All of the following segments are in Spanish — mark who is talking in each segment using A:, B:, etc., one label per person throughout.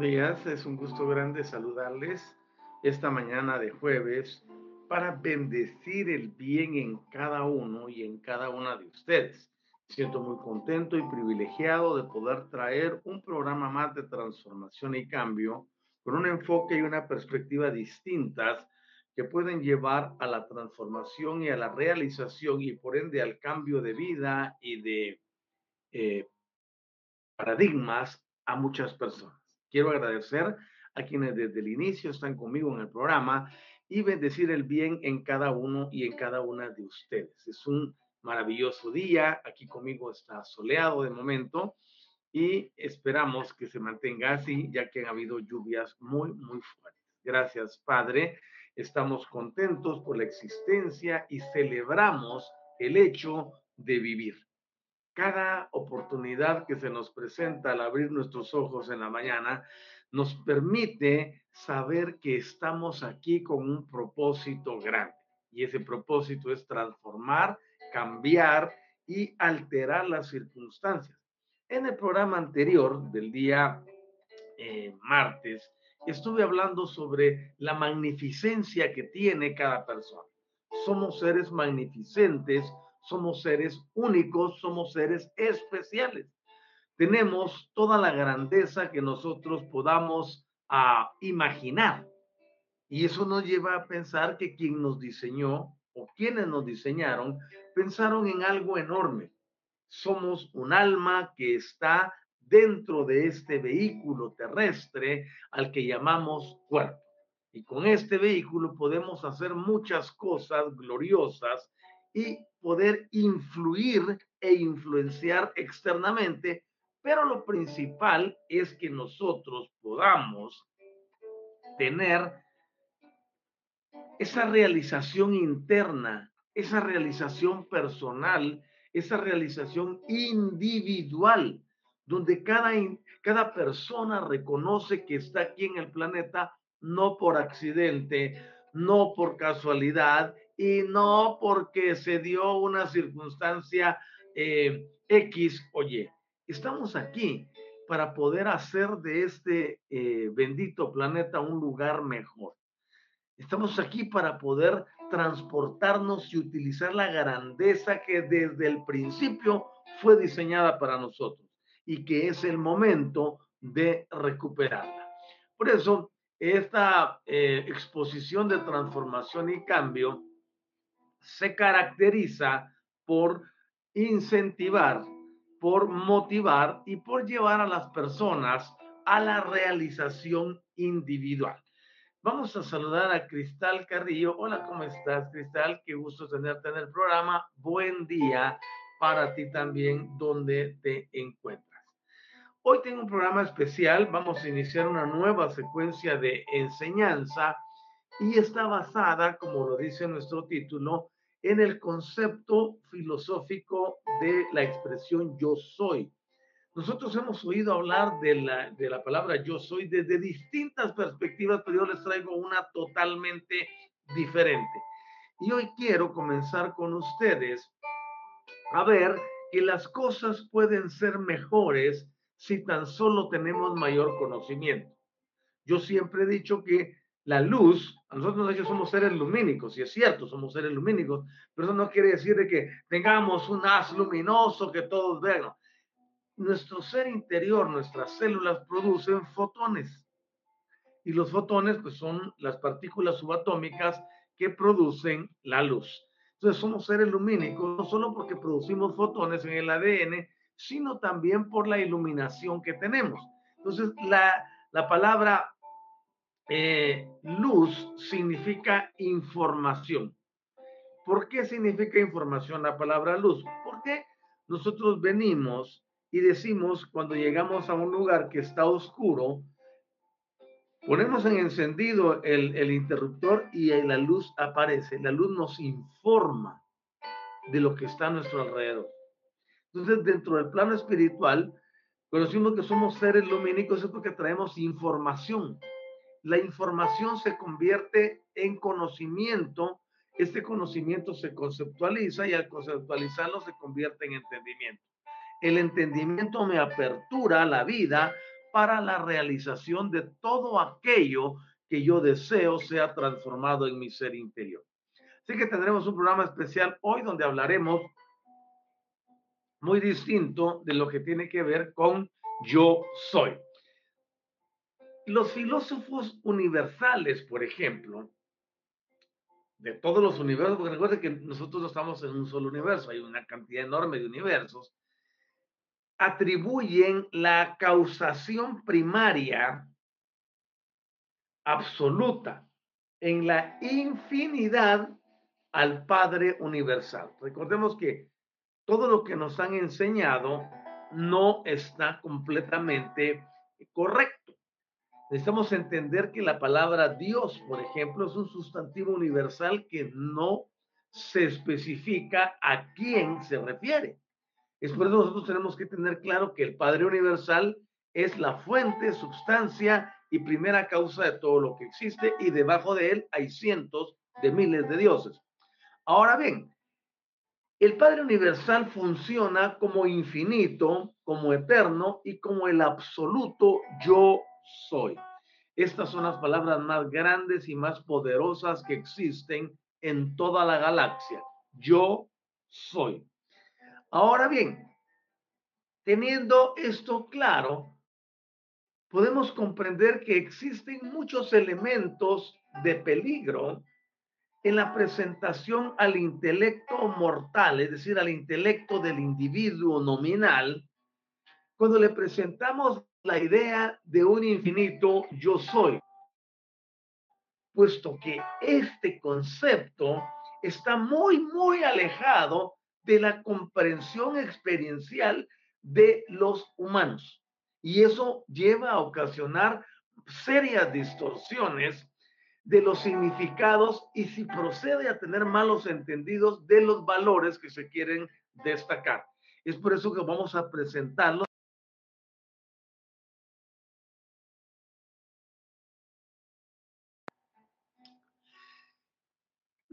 A: Días, es un gusto grande saludarles esta mañana de jueves para bendecir el bien en cada uno y en cada una de ustedes. Siento muy contento y privilegiado de poder traer un programa más de transformación y cambio con un enfoque y una perspectiva distintas que pueden llevar a la transformación y a la realización y por ende al cambio de vida y de eh, paradigmas a muchas personas. Quiero agradecer a quienes desde el inicio están conmigo en el programa y bendecir el bien en cada uno y en cada una de ustedes. Es un maravilloso día. Aquí conmigo está soleado de momento y esperamos que se mantenga así, ya que han habido lluvias muy, muy fuertes. Gracias, Padre. Estamos contentos por la existencia y celebramos el hecho de vivir cada oportunidad que se nos presenta al abrir nuestros ojos en la mañana nos permite saber que estamos aquí con un propósito grande. Y ese propósito es transformar, cambiar y alterar las circunstancias. En el programa anterior del día eh, martes, estuve hablando sobre la magnificencia que tiene cada persona. Somos seres magnificentes somos seres únicos, somos seres especiales. Tenemos toda la grandeza que nosotros podamos ah, imaginar. Y eso nos lleva a pensar que quien nos diseñó o quienes nos diseñaron pensaron en algo enorme. Somos un alma que está dentro de este vehículo terrestre al que llamamos cuerpo. Y con este vehículo podemos hacer muchas cosas gloriosas y poder influir e influenciar externamente, pero lo principal es que nosotros podamos tener esa realización interna, esa realización personal, esa realización individual, donde cada, cada persona reconoce que está aquí en el planeta no por accidente, no por casualidad y no porque se dio una circunstancia eh, X o Y. Estamos aquí para poder hacer de este eh, bendito planeta un lugar mejor. Estamos aquí para poder transportarnos y utilizar la grandeza que desde el principio fue diseñada para nosotros y que es el momento de recuperarla. Por eso, esta eh, exposición de transformación y cambio se caracteriza por incentivar, por motivar y por llevar a las personas a la realización individual. Vamos a saludar a Cristal Carrillo. Hola, ¿cómo estás, Cristal? Qué gusto tenerte en el programa. Buen día para ti también, donde te encuentras. Hoy tengo un programa especial. Vamos a iniciar una nueva secuencia de enseñanza y está basada, como lo dice nuestro título, en el concepto filosófico de la expresión yo soy. Nosotros hemos oído hablar de la, de la palabra yo soy desde distintas perspectivas, pero yo les traigo una totalmente diferente. Y hoy quiero comenzar con ustedes a ver que las cosas pueden ser mejores si tan solo tenemos mayor conocimiento. Yo siempre he dicho que la luz, nosotros ellos somos seres lumínicos, y es cierto, somos seres lumínicos, pero eso no quiere decir de que tengamos un haz luminoso que todos vean. Nuestro ser interior, nuestras células producen fotones. Y los fotones, pues son las partículas subatómicas que producen la luz. Entonces somos seres lumínicos, no solo porque producimos fotones en el ADN, sino también por la iluminación que tenemos. Entonces, la, la palabra eh, luz significa información. ¿Por qué significa información la palabra luz? Porque nosotros venimos y decimos cuando llegamos a un lugar que está oscuro, ponemos en encendido el, el interruptor y la luz aparece. La luz nos informa de lo que está a nuestro alrededor. Entonces, dentro del plano espiritual, conocimos que somos seres lumínicos es porque traemos información la información se convierte en conocimiento, este conocimiento se conceptualiza y al conceptualizarlo se convierte en entendimiento. El entendimiento me apertura la vida para la realización de todo aquello que yo deseo sea transformado en mi ser interior. Así que tendremos un programa especial hoy donde hablaremos muy distinto de lo que tiene que ver con yo soy. Los filósofos universales, por ejemplo, de todos los universos, porque recuerden que nosotros no estamos en un solo universo, hay una cantidad enorme de universos, atribuyen la causación primaria absoluta en la infinidad al Padre Universal. Recordemos que todo lo que nos han enseñado no está completamente correcto necesitamos entender que la palabra Dios, por ejemplo, es un sustantivo universal que no se especifica a quién se refiere. Es por eso nosotros tenemos que tener claro que el Padre Universal es la fuente, sustancia y primera causa de todo lo que existe y debajo de él hay cientos de miles de dioses. Ahora bien, el Padre Universal funciona como infinito, como eterno y como el absoluto yo soy. Estas son las palabras más grandes y más poderosas que existen en toda la galaxia. Yo soy. Ahora bien, teniendo esto claro, podemos comprender que existen muchos elementos de peligro en la presentación al intelecto mortal, es decir, al intelecto del individuo nominal, cuando le presentamos la idea de un infinito yo soy, puesto que este concepto está muy, muy alejado de la comprensión experiencial de los humanos. Y eso lleva a ocasionar serias distorsiones de los significados y si procede a tener malos entendidos de los valores que se quieren destacar. Es por eso que vamos a presentarlo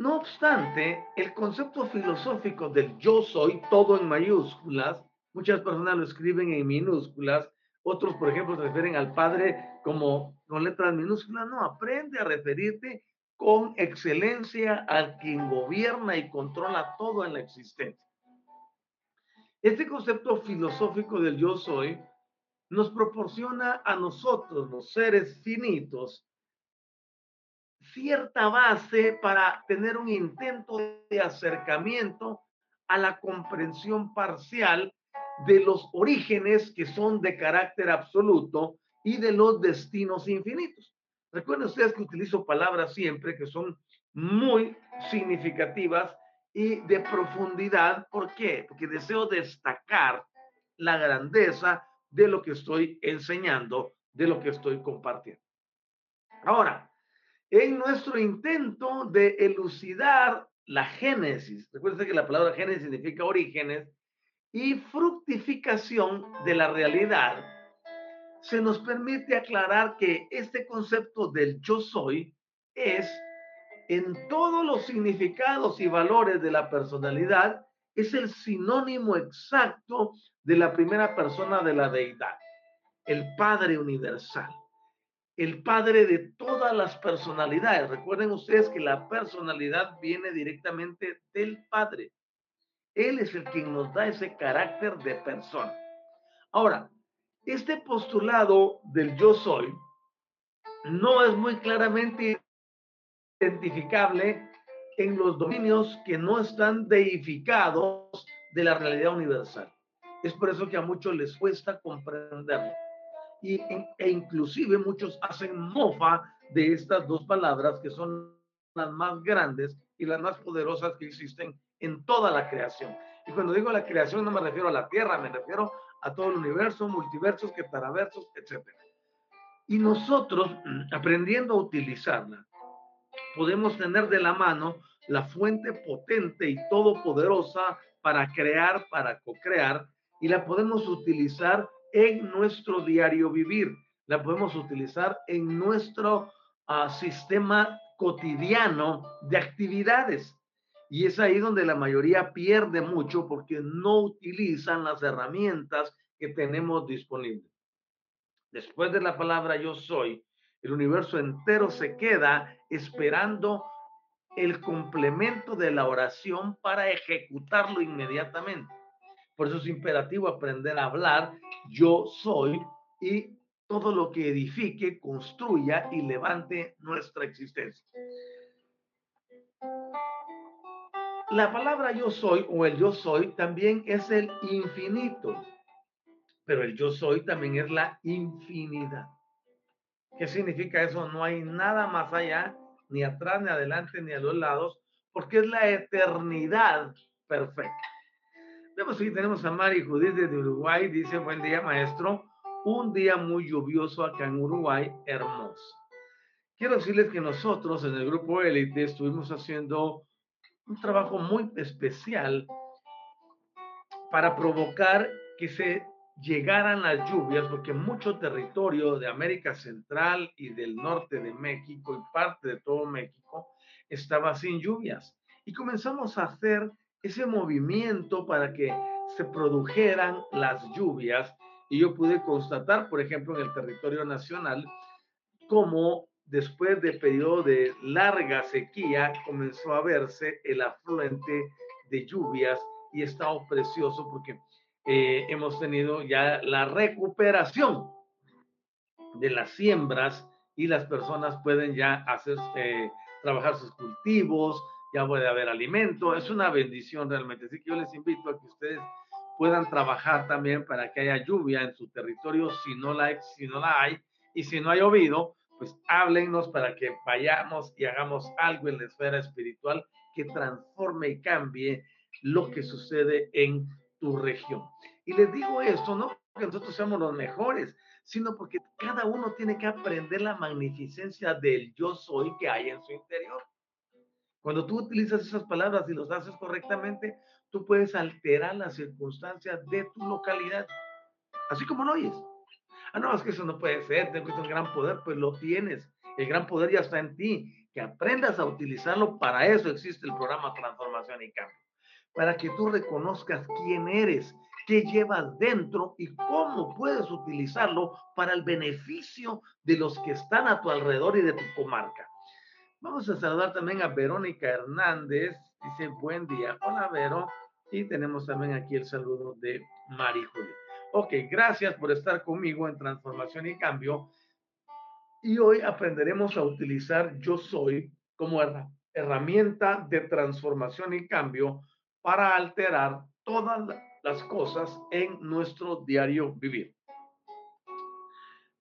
A: No obstante, el concepto filosófico del yo soy, todo en mayúsculas, muchas personas lo escriben en minúsculas, otros, por ejemplo, se refieren al Padre como con letras minúsculas. No, aprende a referirte con excelencia al quien gobierna y controla todo en la existencia. Este concepto filosófico del yo soy nos proporciona a nosotros, los seres finitos, cierta base para tener un intento de acercamiento a la comprensión parcial de los orígenes que son de carácter absoluto y de los destinos infinitos. Recuerden ustedes que utilizo palabras siempre que son muy significativas y de profundidad. ¿Por qué? Porque deseo destacar la grandeza de lo que estoy enseñando, de lo que estoy compartiendo. Ahora, en nuestro intento de elucidar la génesis, recuerden que la palabra génesis significa orígenes, y fructificación de la realidad, se nos permite aclarar que este concepto del yo soy es en todos los significados y valores de la personalidad, es el sinónimo exacto de la primera persona de la deidad, el Padre Universal, el Padre de todas las personalidades. Recuerden ustedes que la personalidad viene directamente del Padre. Él es el quien nos da ese carácter de persona. Ahora, este postulado del yo soy no es muy claramente identificable en los dominios que no están deificados de la realidad universal. Es por eso que a muchos les cuesta comprenderlo. Y, e inclusive muchos hacen mofa de estas dos palabras que son las más grandes y las más poderosas que existen en toda la creación. Y cuando digo la creación no me refiero a la Tierra, me refiero a todo el universo, multiversos, quetaraversos, etc. Y nosotros, aprendiendo a utilizarla, podemos tener de la mano la fuente potente y todopoderosa para crear, para co-crear, y la podemos utilizar en nuestro diario vivir, la podemos utilizar en nuestro uh, sistema cotidiano de actividades. Y es ahí donde la mayoría pierde mucho porque no utilizan las herramientas que tenemos disponibles. Después de la palabra yo soy, el universo entero se queda esperando el complemento de la oración para ejecutarlo inmediatamente. Por eso es imperativo aprender a hablar yo soy y todo lo que edifique, construya y levante nuestra existencia. La palabra yo soy o el yo soy también es el infinito, pero el yo soy también es la infinidad. ¿Qué significa eso? No hay nada más allá, ni atrás, ni adelante, ni a los lados, porque es la eternidad perfecta. Vemos aquí tenemos a Mari Judith desde Uruguay, dice, buen día maestro, un día muy lluvioso acá en Uruguay, hermoso. Quiero decirles que nosotros en el grupo Élite estuvimos haciendo un trabajo muy especial para provocar que se llegaran las lluvias, porque mucho territorio de América Central y del norte de México y parte de todo México estaba sin lluvias. Y comenzamos a hacer ese movimiento para que se produjeran las lluvias. Y yo pude constatar, por ejemplo, en el territorio nacional, cómo después de periodo de larga sequía, comenzó a verse el afluente de lluvias y estado precioso porque eh, hemos tenido ya la recuperación de las siembras y las personas pueden ya hacer, eh, trabajar sus cultivos, ya puede haber alimento, es una bendición realmente. Así que yo les invito a que ustedes puedan trabajar también para que haya lluvia en su territorio si no la, si no la hay y si no ha llovido, pues háblennos para que vayamos y hagamos algo en la esfera espiritual que transforme y cambie lo que sucede en tu región. Y les digo esto, no porque nosotros seamos los mejores, sino porque cada uno tiene que aprender la magnificencia del yo soy que hay en su interior. Cuando tú utilizas esas palabras y los haces correctamente, tú puedes alterar las circunstancias de tu localidad, así como lo oyes. Ah, no, es que eso no puede ser, tengo un gran poder, pues lo tienes. El gran poder ya está en ti. Que aprendas a utilizarlo, para eso existe el programa Transformación y Cambio. Para que tú reconozcas quién eres, qué llevas dentro y cómo puedes utilizarlo para el beneficio de los que están a tu alrededor y de tu comarca. Vamos a saludar también a Verónica Hernández. Dice, buen día. Hola, Vero. Y tenemos también aquí el saludo de Mari Julia. Ok, gracias por estar conmigo en Transformación y Cambio. Y hoy aprenderemos a utilizar Yo Soy como herramienta de transformación y cambio para alterar todas las cosas en nuestro diario vivir.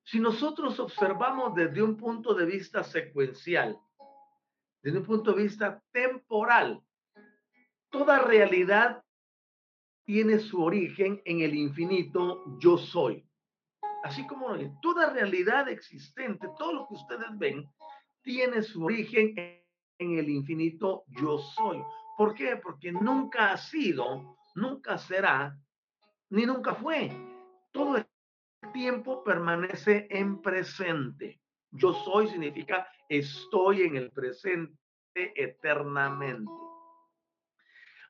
A: Si nosotros observamos desde un punto de vista secuencial, desde un punto de vista temporal, toda realidad tiene su origen en el infinito yo soy. Así como toda realidad existente, todo lo que ustedes ven, tiene su origen en el infinito yo soy. ¿Por qué? Porque nunca ha sido, nunca será, ni nunca fue. Todo el tiempo permanece en presente. Yo soy significa estoy en el presente eternamente.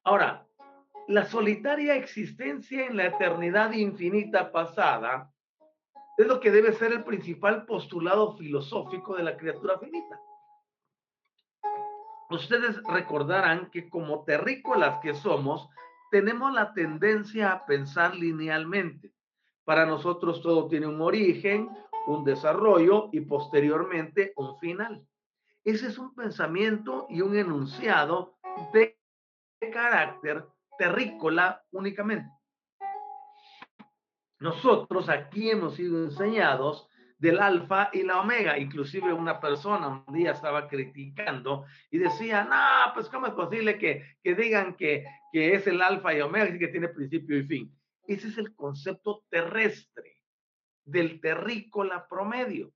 A: Ahora, la solitaria existencia en la eternidad infinita pasada es lo que debe ser el principal postulado filosófico de la criatura finita. Ustedes recordarán que como terrícolas que somos, tenemos la tendencia a pensar linealmente. Para nosotros todo tiene un origen, un desarrollo y posteriormente un final. Ese es un pensamiento y un enunciado de carácter terrícola únicamente. Nosotros aquí hemos sido enseñados del alfa y la omega. Inclusive una persona un día estaba criticando y decía, no, pues cómo es posible que, que digan que, que es el alfa y omega y que tiene principio y fin. Ese es el concepto terrestre del terrícola promedio.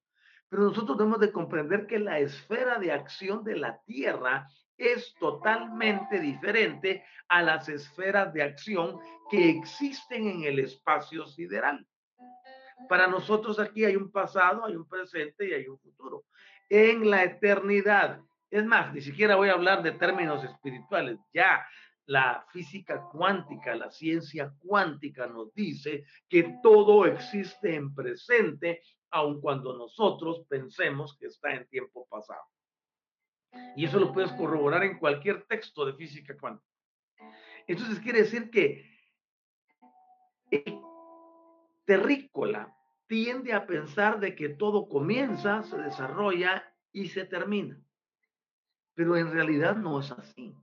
A: Pero nosotros debemos de comprender que la esfera de acción de la Tierra es totalmente diferente a las esferas de acción que existen en el espacio sideral. Para nosotros aquí hay un pasado, hay un presente y hay un futuro. En la eternidad, es más, ni siquiera voy a hablar de términos espirituales, ya la física cuántica, la ciencia cuántica nos dice que todo existe en presente, aun cuando nosotros pensemos que está en tiempo pasado. Y eso lo puedes corroborar en cualquier texto de física cuántica. Entonces quiere decir que el terrícola tiende a pensar de que todo comienza, se desarrolla y se termina. Pero en realidad no es así.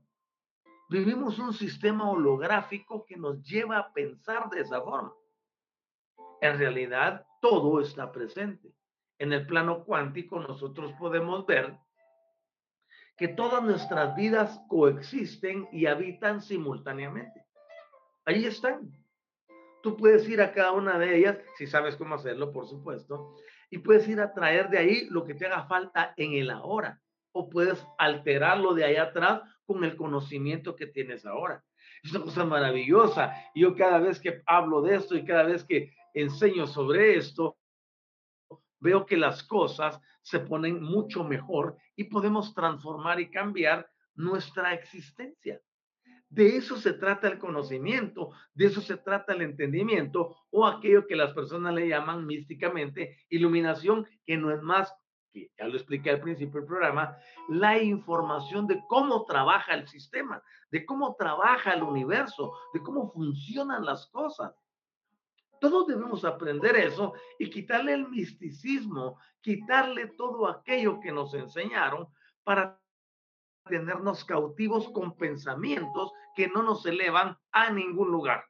A: Vivimos un sistema holográfico que nos lleva a pensar de esa forma. En realidad, todo está presente. En el plano cuántico nosotros podemos ver que todas nuestras vidas coexisten y habitan simultáneamente. Ahí están. Tú puedes ir a cada una de ellas, si sabes cómo hacerlo, por supuesto, y puedes ir a traer de ahí lo que te haga falta en el ahora, o puedes alterarlo de ahí atrás con el conocimiento que tienes ahora. Es una cosa maravillosa. Yo cada vez que hablo de esto y cada vez que enseño sobre esto, veo que las cosas se ponen mucho mejor y podemos transformar y cambiar nuestra existencia. De eso se trata el conocimiento, de eso se trata el entendimiento o aquello que las personas le llaman místicamente iluminación, que no es más, ya lo expliqué al principio del programa, la información de cómo trabaja el sistema, de cómo trabaja el universo, de cómo funcionan las cosas. Todos debemos aprender eso y quitarle el misticismo, quitarle todo aquello que nos enseñaron para tenernos cautivos con pensamientos que no nos elevan a ningún lugar.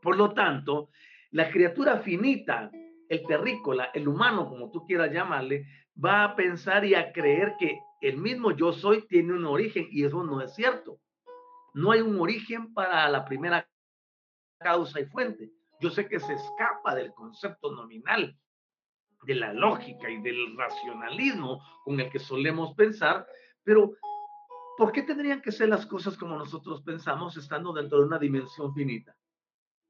A: Por lo tanto, la criatura finita, el terrícola, el humano, como tú quieras llamarle, va a pensar y a creer que el mismo yo soy tiene un origen y eso no es cierto. No hay un origen para la primera causa y fuente. Yo sé que se escapa del concepto nominal, de la lógica y del racionalismo con el que solemos pensar, pero ¿por qué tendrían que ser las cosas como nosotros pensamos estando dentro de una dimensión finita?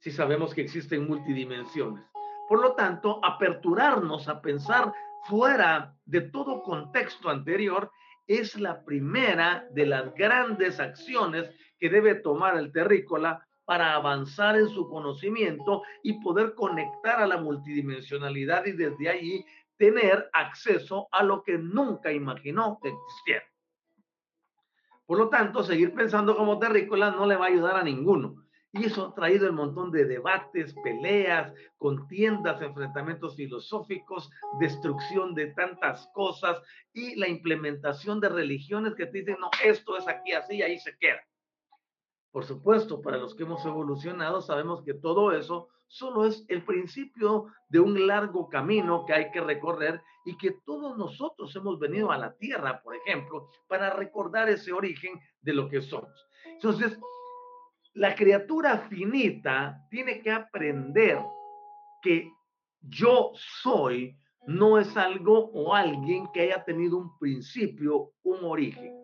A: Si sabemos que existen multidimensiones. Por lo tanto, aperturarnos a pensar fuera de todo contexto anterior es la primera de las grandes acciones que debe tomar el terrícola para avanzar en su conocimiento y poder conectar a la multidimensionalidad y desde ahí tener acceso a lo que nunca imaginó que existiera. Por lo tanto, seguir pensando como terrícola no le va a ayudar a ninguno. Y eso ha traído un montón de debates, peleas, contiendas, enfrentamientos filosóficos, destrucción de tantas cosas y la implementación de religiones que te dicen, no, esto es aquí así y ahí se queda. Por supuesto, para los que hemos evolucionado, sabemos que todo eso solo es el principio de un largo camino que hay que recorrer y que todos nosotros hemos venido a la Tierra, por ejemplo, para recordar ese origen de lo que somos. Entonces, la criatura finita tiene que aprender que yo soy no es algo o alguien que haya tenido un principio, un origen.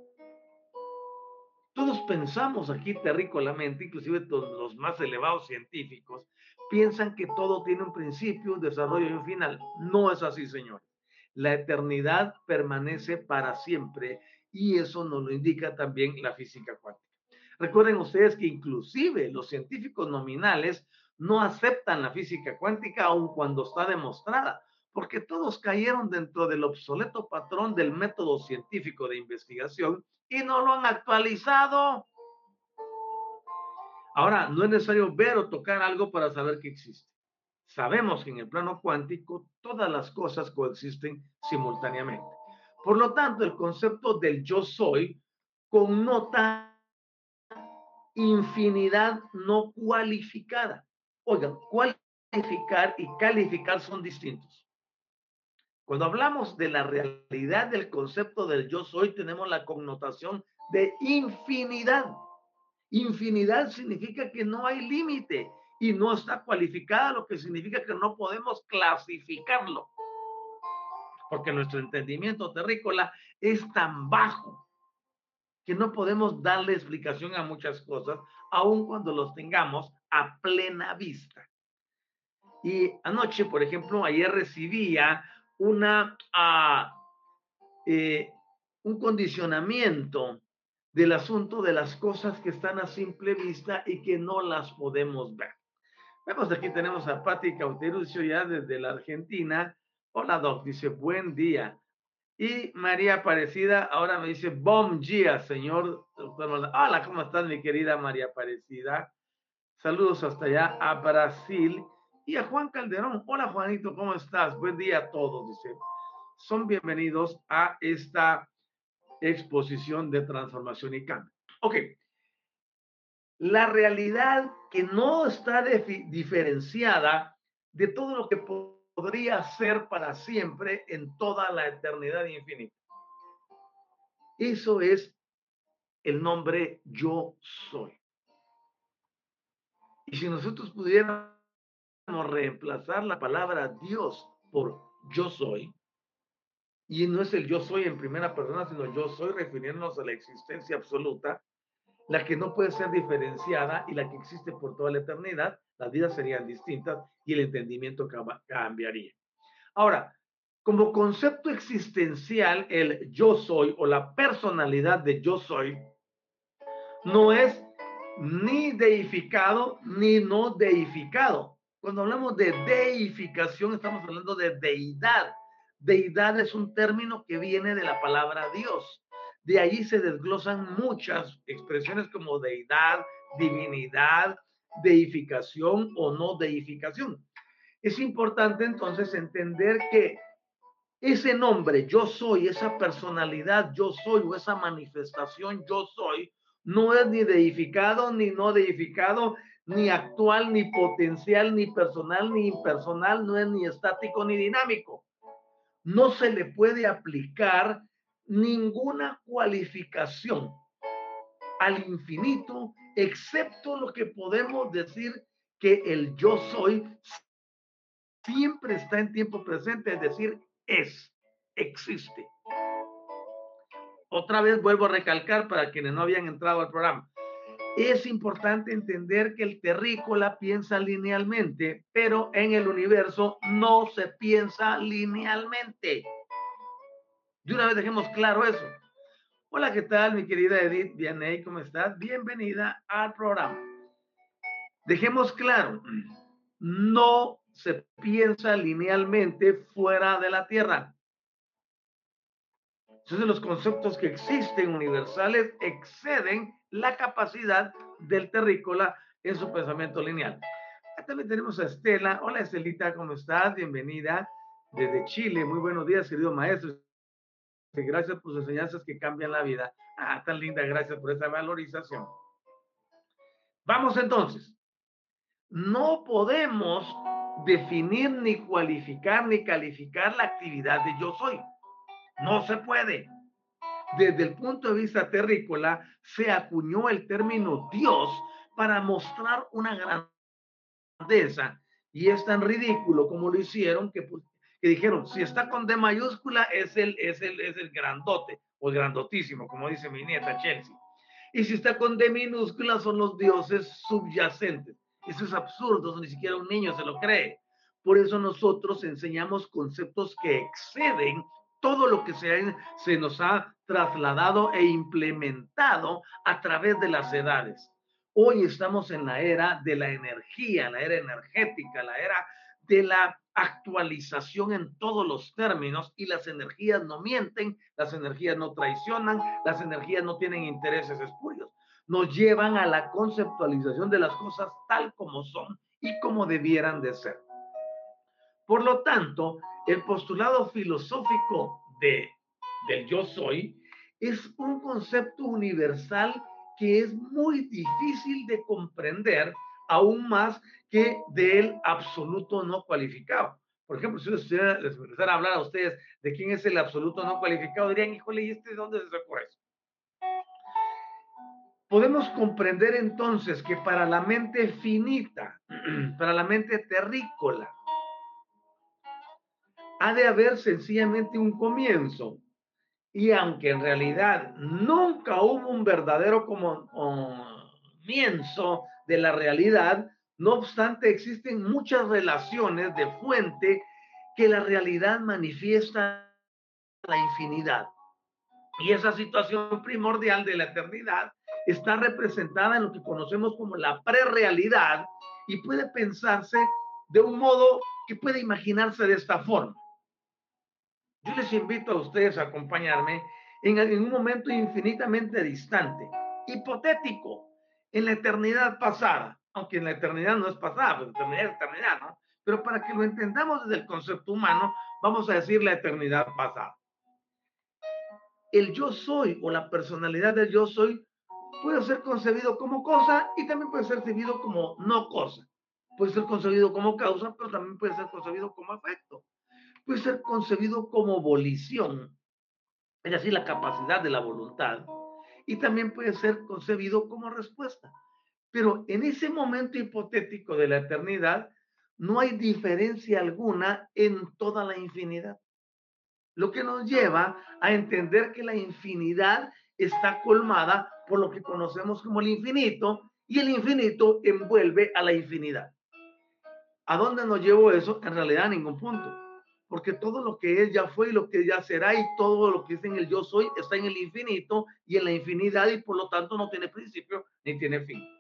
A: Todos pensamos aquí terrícolamente, inclusive los más elevados científicos, piensan que todo tiene un principio, un desarrollo y un final. No es así, señores. La eternidad permanece para siempre y eso nos lo indica también la física cuántica. Recuerden ustedes que inclusive los científicos nominales no aceptan la física cuántica aun cuando está demostrada, porque todos cayeron dentro del obsoleto patrón del método científico de investigación y no lo han actualizado. Ahora, no es necesario ver o tocar algo para saber que existe. Sabemos que en el plano cuántico todas las cosas coexisten simultáneamente. Por lo tanto, el concepto del yo soy connota infinidad no cualificada. Oigan, cualificar y calificar son distintos. Cuando hablamos de la realidad del concepto del yo soy, tenemos la connotación de infinidad. Infinidad significa que no hay límite y no está cualificada, lo que significa que no podemos clasificarlo. Porque nuestro entendimiento terrícola es tan bajo que no podemos darle explicación a muchas cosas, aun cuando los tengamos a plena vista. Y anoche, por ejemplo, ayer recibía una, ah, eh, un condicionamiento del asunto de las cosas que están a simple vista y que no las podemos ver. Vemos aquí tenemos a Patti Cauterucio ya desde la Argentina. Hola Doc, dice buen día. Y María Aparecida ahora me dice, bom dia, señor Hola, ¿cómo estás, mi querida María Aparecida? Saludos hasta allá a Brasil. Y a Juan Calderón. Hola, Juanito, ¿cómo estás? Buen día a todos, dice. Son bienvenidos a esta exposición de transformación y cambio. Ok. La realidad que no está diferenciada de todo lo que podría ser para siempre en toda la eternidad infinita. Eso es el nombre yo soy. Y si nosotros pudiéramos reemplazar la palabra Dios por yo soy, y no es el yo soy en primera persona, sino yo soy refiriéndonos a la existencia absoluta, la que no puede ser diferenciada y la que existe por toda la eternidad, las vidas serían distintas y el entendimiento cambiaría. Ahora, como concepto existencial, el yo soy o la personalidad de yo soy no es ni deificado ni no deificado. Cuando hablamos de deificación, estamos hablando de deidad. Deidad es un término que viene de la palabra Dios. De ahí se desglosan muchas expresiones como deidad, divinidad, deificación o no deificación. Es importante entonces entender que ese nombre, yo soy, esa personalidad, yo soy, o esa manifestación, yo soy, no es ni deificado, ni no deificado, ni actual, ni potencial, ni personal, ni impersonal, no es ni estático, ni dinámico. No se le puede aplicar ninguna cualificación al infinito, excepto lo que podemos decir que el yo soy siempre está en tiempo presente, es decir, es, existe. Otra vez vuelvo a recalcar para quienes no habían entrado al programa. Es importante entender que el terrícola piensa linealmente, pero en el universo no se piensa linealmente. De una vez dejemos claro eso. Hola, ¿qué tal, mi querida Edith Vianey? ¿Cómo estás? Bienvenida al programa. Dejemos claro, no se piensa linealmente fuera de la Tierra. Entonces los conceptos que existen universales exceden la capacidad del terrícola en su pensamiento lineal. También tenemos a Estela. Hola Estelita, ¿cómo estás? Bienvenida desde Chile. Muy buenos días, querido maestro gracias por sus enseñanzas que cambian la vida. Ah, tan linda, gracias por esa valorización. Vamos entonces. No podemos definir ni cualificar ni calificar la actividad de yo soy. No se puede. Desde el punto de vista terrícola, se acuñó el término Dios para mostrar una grandeza y es tan ridículo como lo hicieron que, pues, que dijeron, si está con D mayúscula es el, es, el, es el grandote o el grandotísimo, como dice mi nieta Chelsea. Y si está con D minúscula son los dioses subyacentes. Eso es absurdo, ni siquiera un niño se lo cree. Por eso nosotros enseñamos conceptos que exceden todo lo que se, se nos ha trasladado e implementado a través de las edades. Hoy estamos en la era de la energía, la era energética, la era de la actualización en todos los términos y las energías no mienten, las energías no traicionan, las energías no tienen intereses espurios. Nos llevan a la conceptualización de las cosas tal como son y como debieran de ser. Por lo tanto, el postulado filosófico de, del yo soy es un concepto universal que es muy difícil de comprender aún más que absoluto no cualificado. Por ejemplo, si les empezara a hablar a ustedes de quién es el absoluto no cualificado, dirían, híjole, ¿y este de dónde se sacó eso? Podemos comprender entonces que para la mente finita, para la mente terrícola, ha de haber sencillamente un comienzo. Y aunque en realidad nunca hubo un verdadero comienzo de la realidad, no obstante existen muchas relaciones de fuente que la realidad manifiesta la infinidad. Y esa situación primordial de la eternidad está representada en lo que conocemos como la prerealidad y puede pensarse de un modo que puede imaginarse de esta forma. Yo les invito a ustedes a acompañarme en, un momento infinitamente distante, hipotético, en la eternidad pasada, aunque en la eternidad no es pasada, pues eternidad es eternidad, ¿no? Pero para que lo entendamos desde el concepto humano, vamos a decir la eternidad pasada. El yo soy o la personalidad del yo soy puede ser concebido como cosa y también puede ser concebido como no cosa. Puede ser concebido como causa, pero también puede ser concebido como efecto puede ser concebido como volición, es decir, la capacidad de la voluntad, y también puede ser concebido como respuesta. Pero en ese momento hipotético de la eternidad, no hay diferencia alguna en toda la infinidad. Lo que nos lleva a entender que la infinidad está colmada por lo que conocemos como el infinito y el infinito envuelve a la infinidad. ¿A dónde nos llevó eso? En realidad a ningún punto porque todo lo que es ya fue y lo que ya será y todo lo que es en el yo soy está en el infinito y en la infinidad y por lo tanto no tiene principio ni tiene fin.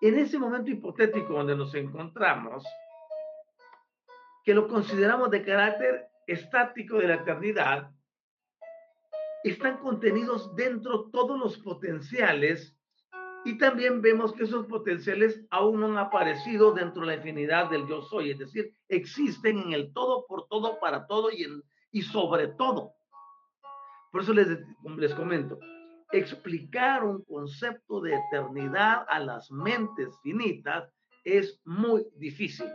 A: En ese momento hipotético donde nos encontramos, que lo consideramos de carácter estático de la eternidad, están contenidos dentro todos los potenciales y también vemos que esos potenciales aún no han aparecido dentro de la infinidad del yo soy, es decir, existen en el todo, por todo, para todo y, en, y sobre todo. Por eso les, les comento, explicar un concepto de eternidad a las mentes finitas es muy difícil.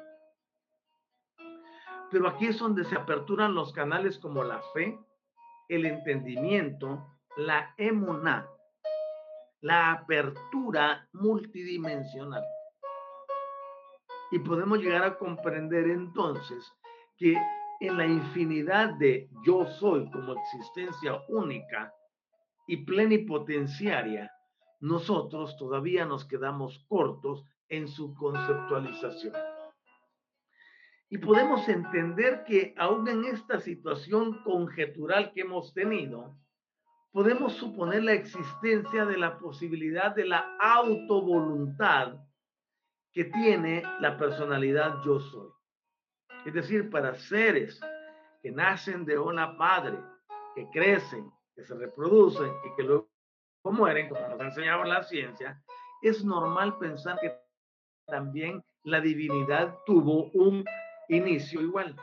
A: Pero aquí es donde se aperturan los canales como la fe, el entendimiento, la emuná, la apertura multidimensional. Y podemos llegar a comprender entonces que en la infinidad de yo soy como existencia única y plenipotenciaria, nosotros todavía nos quedamos cortos en su conceptualización. Y podemos entender que aún en esta situación conjetural que hemos tenido, podemos suponer la existencia de la posibilidad de la autovoluntad que tiene la personalidad yo soy. Es decir, para seres que nacen de una madre, que crecen, que se reproducen y que luego mueren, como nos ha enseñado la ciencia, es normal pensar que también la divinidad tuvo un inicio igual.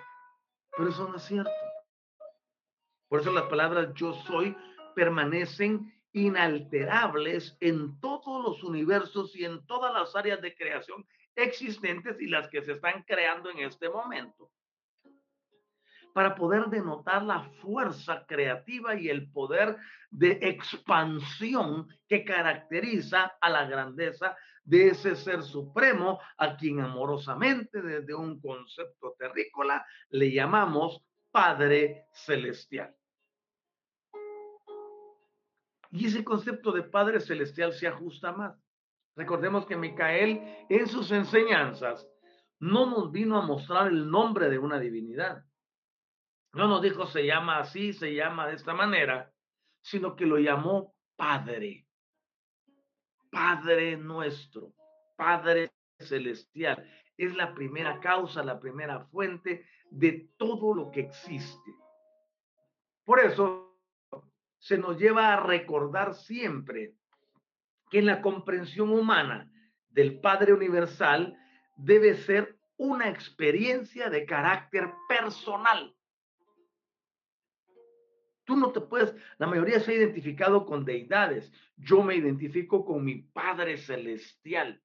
A: Pero eso no es cierto. Por eso las palabras yo soy permanecen inalterables en todos los universos y en todas las áreas de creación existentes y las que se están creando en este momento. Para poder denotar la fuerza creativa y el poder de expansión que caracteriza a la grandeza de ese ser supremo a quien amorosamente desde un concepto terrícola le llamamos Padre Celestial. Y ese concepto de Padre Celestial se ajusta más. Recordemos que Micael en sus enseñanzas no nos vino a mostrar el nombre de una divinidad. No nos dijo se llama así, se llama de esta manera, sino que lo llamó Padre. Padre nuestro, Padre celestial. Es la primera causa, la primera fuente de todo lo que existe. Por eso se nos lleva a recordar siempre que en la comprensión humana del Padre Universal debe ser una experiencia de carácter personal. Tú no te puedes, la mayoría se ha identificado con deidades. Yo me identifico con mi Padre Celestial.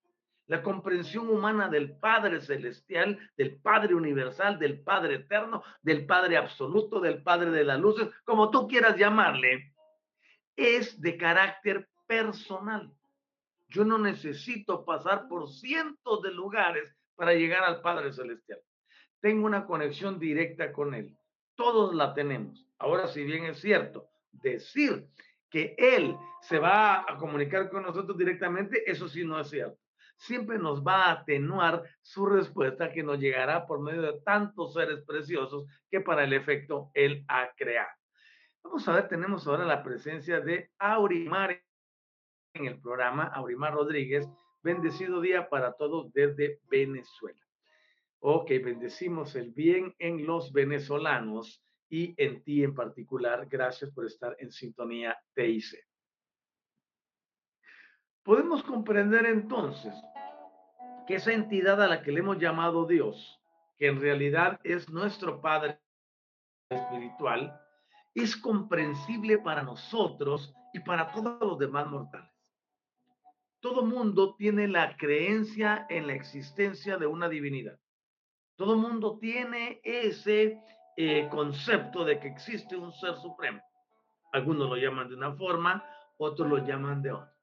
A: La comprensión humana del Padre Celestial, del Padre Universal, del Padre Eterno, del Padre Absoluto, del Padre de las Luces, como tú quieras llamarle, es de carácter personal. Yo no necesito pasar por cientos de lugares para llegar al Padre Celestial. Tengo una conexión directa con Él. Todos la tenemos. Ahora, si bien es cierto, decir que Él se va a comunicar con nosotros directamente, eso sí no es cierto. Siempre nos va a atenuar su respuesta que nos llegará por medio de tantos seres preciosos que para el efecto Él ha creado. Vamos a ver, tenemos ahora la presencia de Aurimar en el programa, Aurimar Rodríguez. Bendecido día para todos desde Venezuela. Ok, bendecimos el bien en los venezolanos y en ti en particular. Gracias por estar en sintonía TIC. Podemos comprender entonces que esa entidad a la que le hemos llamado Dios, que en realidad es nuestro Padre espiritual, es comprensible para nosotros y para todos los demás mortales. Todo mundo tiene la creencia en la existencia de una divinidad. Todo mundo tiene ese eh, concepto de que existe un ser supremo. Algunos lo llaman de una forma, otros lo llaman de otra.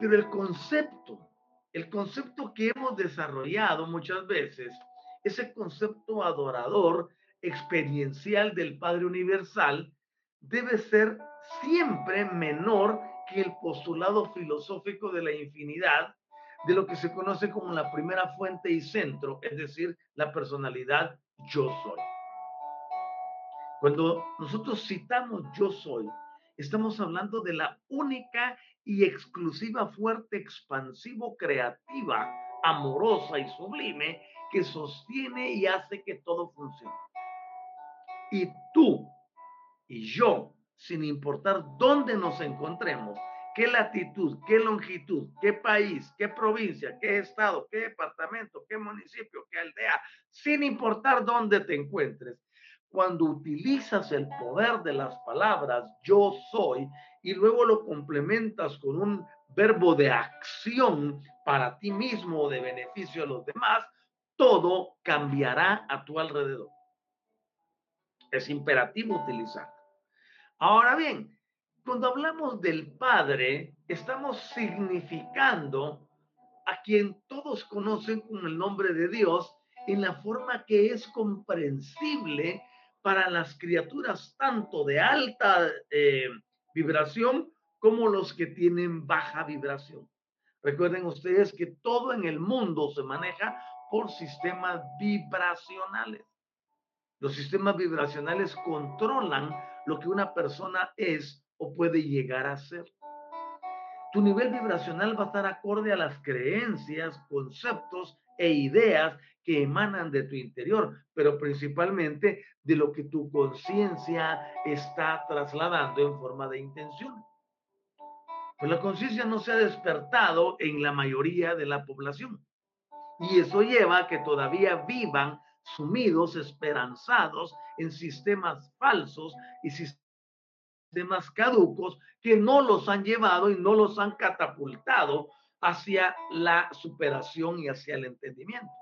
A: Pero el concepto, el concepto que hemos desarrollado muchas veces, ese concepto adorador, experiencial del Padre Universal, debe ser siempre menor que el postulado filosófico de la infinidad, de lo que se conoce como la primera fuente y centro, es decir, la personalidad yo soy. Cuando nosotros citamos yo soy, estamos hablando de la única y exclusiva fuerte expansivo creativa, amorosa y sublime que sostiene y hace que todo funcione. Y tú y yo, sin importar dónde nos encontremos, qué latitud, qué longitud, qué país, qué provincia, qué estado, qué departamento, qué municipio, qué aldea, sin importar dónde te encuentres, cuando utilizas el poder de las palabras yo soy y luego lo complementas con un verbo de acción para ti mismo o de beneficio a los demás, todo cambiará a tu alrededor. Es imperativo utilizar. Ahora bien, cuando hablamos del Padre, estamos significando a quien todos conocen con el nombre de Dios en la forma que es comprensible para las criaturas tanto de alta eh, vibración como los que tienen baja vibración. Recuerden ustedes que todo en el mundo se maneja por sistemas vibracionales. Los sistemas vibracionales controlan lo que una persona es o puede llegar a ser. Tu nivel vibracional va a estar acorde a las creencias, conceptos e ideas que emanan de tu interior, pero principalmente de lo que tu conciencia está trasladando en forma de intención. Pues la conciencia no se ha despertado en la mayoría de la población. Y eso lleva a que todavía vivan sumidos, esperanzados en sistemas falsos y sistemas caducos que no los han llevado y no los han catapultado hacia la superación y hacia el entendimiento.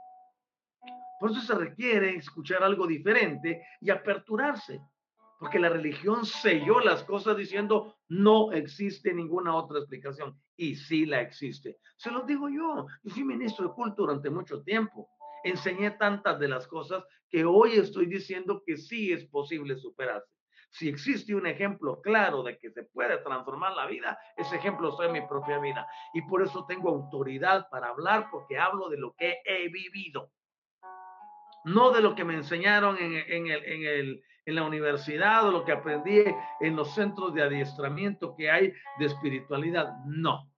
A: Por eso se requiere escuchar algo diferente y aperturarse, porque la religión selló las cosas diciendo no existe ninguna otra explicación y sí la existe. Se los digo yo, yo fui ministro de culto durante mucho tiempo. Enseñé tantas de las cosas que hoy estoy diciendo que sí es posible superarse. Si existe un ejemplo claro de que se puede transformar la vida, ese ejemplo soy mi propia vida. Y por eso tengo autoridad para hablar porque hablo de lo que he vivido. No de lo que me enseñaron en, el, en, el, en la universidad o lo que aprendí en los centros de adiestramiento que hay de espiritualidad. No.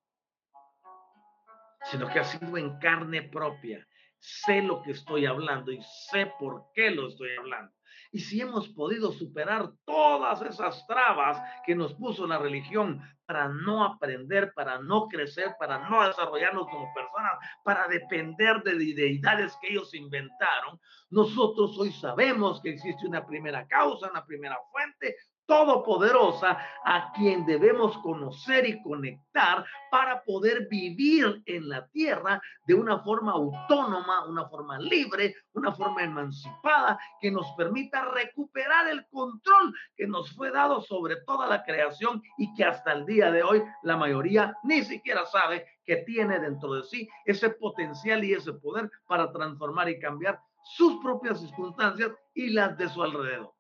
A: Sino que ha sido en carne propia. Sé lo que estoy hablando y sé por qué lo estoy hablando. Y si hemos podido superar todas esas trabas que nos puso la religión para no aprender, para no crecer, para no desarrollarnos como personas, para depender de deidades que ellos inventaron, nosotros hoy sabemos que existe una primera causa, una primera fuente, todopoderosa a quien debemos conocer y conectar para poder vivir en la tierra de una forma autónoma, una forma libre, una forma emancipada que nos permita recuperar el control que nos fue dado sobre toda la creación y que hasta el día de hoy la mayoría ni siquiera sabe que tiene dentro de sí ese potencial y ese poder para transformar y cambiar sus propias circunstancias y las de su alrededor.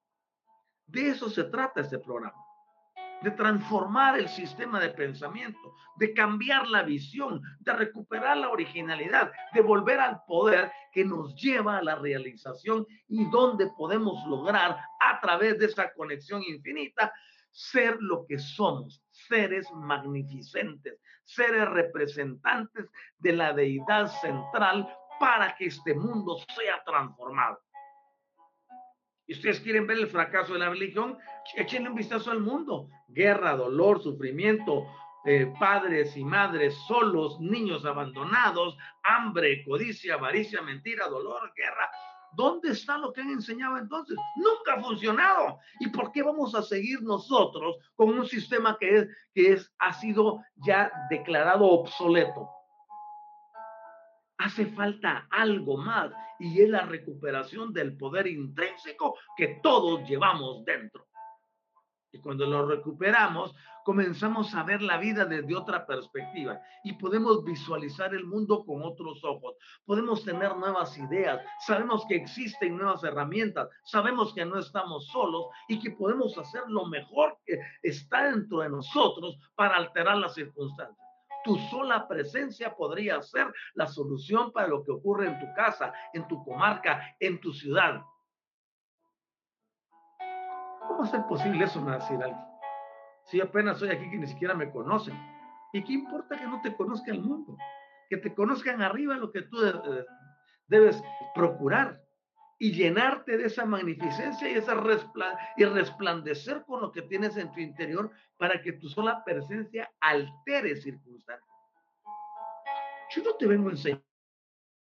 A: De eso se trata este programa, de transformar el sistema de pensamiento, de cambiar la visión, de recuperar la originalidad, de volver al poder que nos lleva a la realización y donde podemos lograr a través de esa conexión infinita ser lo que somos, seres magnificentes, seres representantes de la deidad central para que este mundo sea transformado y ustedes quieren ver el fracaso de la religión, échenle un vistazo al mundo. Guerra, dolor, sufrimiento, eh, padres y madres solos, niños abandonados, hambre, codicia, avaricia, mentira, dolor, guerra. ¿Dónde está lo que han enseñado entonces? Nunca ha funcionado. ¿Y por qué vamos a seguir nosotros con un sistema que, es, que es, ha sido ya declarado obsoleto? Hace falta algo más y es la recuperación del poder intrínseco que todos llevamos dentro. Y cuando lo recuperamos, comenzamos a ver la vida desde otra perspectiva y podemos visualizar el mundo con otros ojos. Podemos tener nuevas ideas, sabemos que existen nuevas herramientas, sabemos que no estamos solos y que podemos hacer lo mejor que está dentro de nosotros para alterar las circunstancias. Tu sola presencia podría ser la solución para lo que ocurre en tu casa, en tu comarca, en tu ciudad. ¿Cómo es posible eso, alguien? Si apenas soy aquí que ni siquiera me conocen. ¿Y qué importa que no te conozca el mundo? Que te conozcan arriba lo que tú debes procurar y llenarte de esa magnificencia y, esa y resplandecer con lo que tienes en tu interior para que tu sola presencia altere circunstancias. Yo no te vengo a enseñar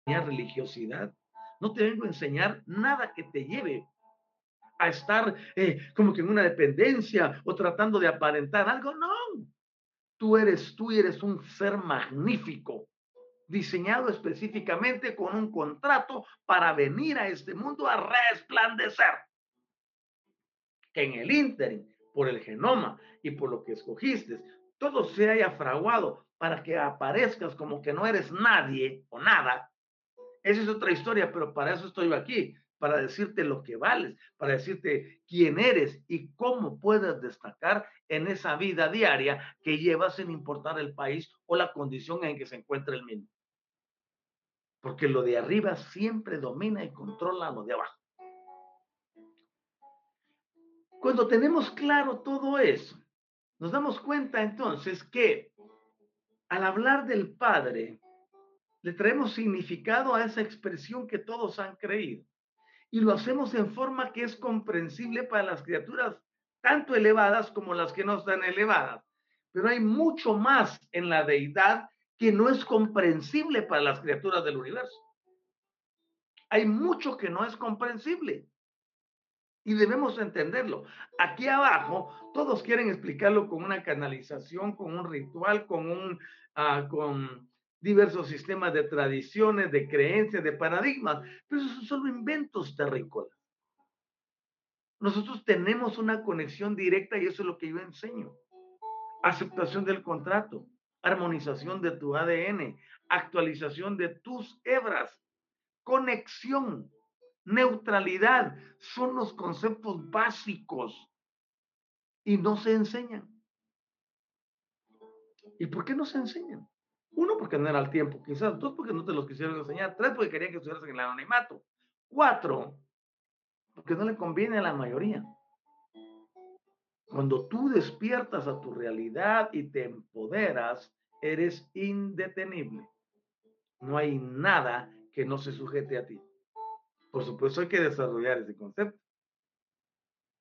A: religiosidad, no te vengo a enseñar nada que te lleve a estar eh, como que en una dependencia o tratando de aparentar algo, no. Tú eres, tú eres un ser magnífico, diseñado específicamente con un contrato para venir a este mundo a resplandecer. En el ínterin, por el genoma y por lo que escogiste, todo se haya fraguado para que aparezcas como que no eres nadie o nada. Esa es otra historia, pero para eso estoy aquí, para decirte lo que vales, para decirte quién eres y cómo puedes destacar en esa vida diaria que llevas sin importar el país o la condición en que se encuentra el mismo porque lo de arriba siempre domina y controla lo de abajo. Cuando tenemos claro todo eso, nos damos cuenta entonces que al hablar del Padre, le traemos significado a esa expresión que todos han creído. Y lo hacemos en forma que es comprensible para las criaturas, tanto elevadas como las que no están elevadas. Pero hay mucho más en la deidad que no es comprensible para las criaturas del universo. Hay mucho que no es comprensible. Y debemos entenderlo. Aquí abajo, todos quieren explicarlo con una canalización, con un ritual, con un, uh, con diversos sistemas de tradiciones, de creencias, de paradigmas, pero esos son solo inventos terrícolas. Nosotros tenemos una conexión directa y eso es lo que yo enseño. Aceptación del contrato, armonización de tu ADN, actualización de tus hebras, conexión, neutralidad, son los conceptos básicos y no se enseñan. ¿Y por qué no se enseñan? Uno, porque no era el tiempo, quizás. Dos, porque no te los quisieron enseñar. Tres, porque querían que estuvieras en el anonimato. Cuatro, porque no le conviene a la mayoría. Cuando tú despiertas a tu realidad y te empoderas, eres indetenible. No hay nada que no se sujete a ti. Por supuesto hay que desarrollar ese concepto.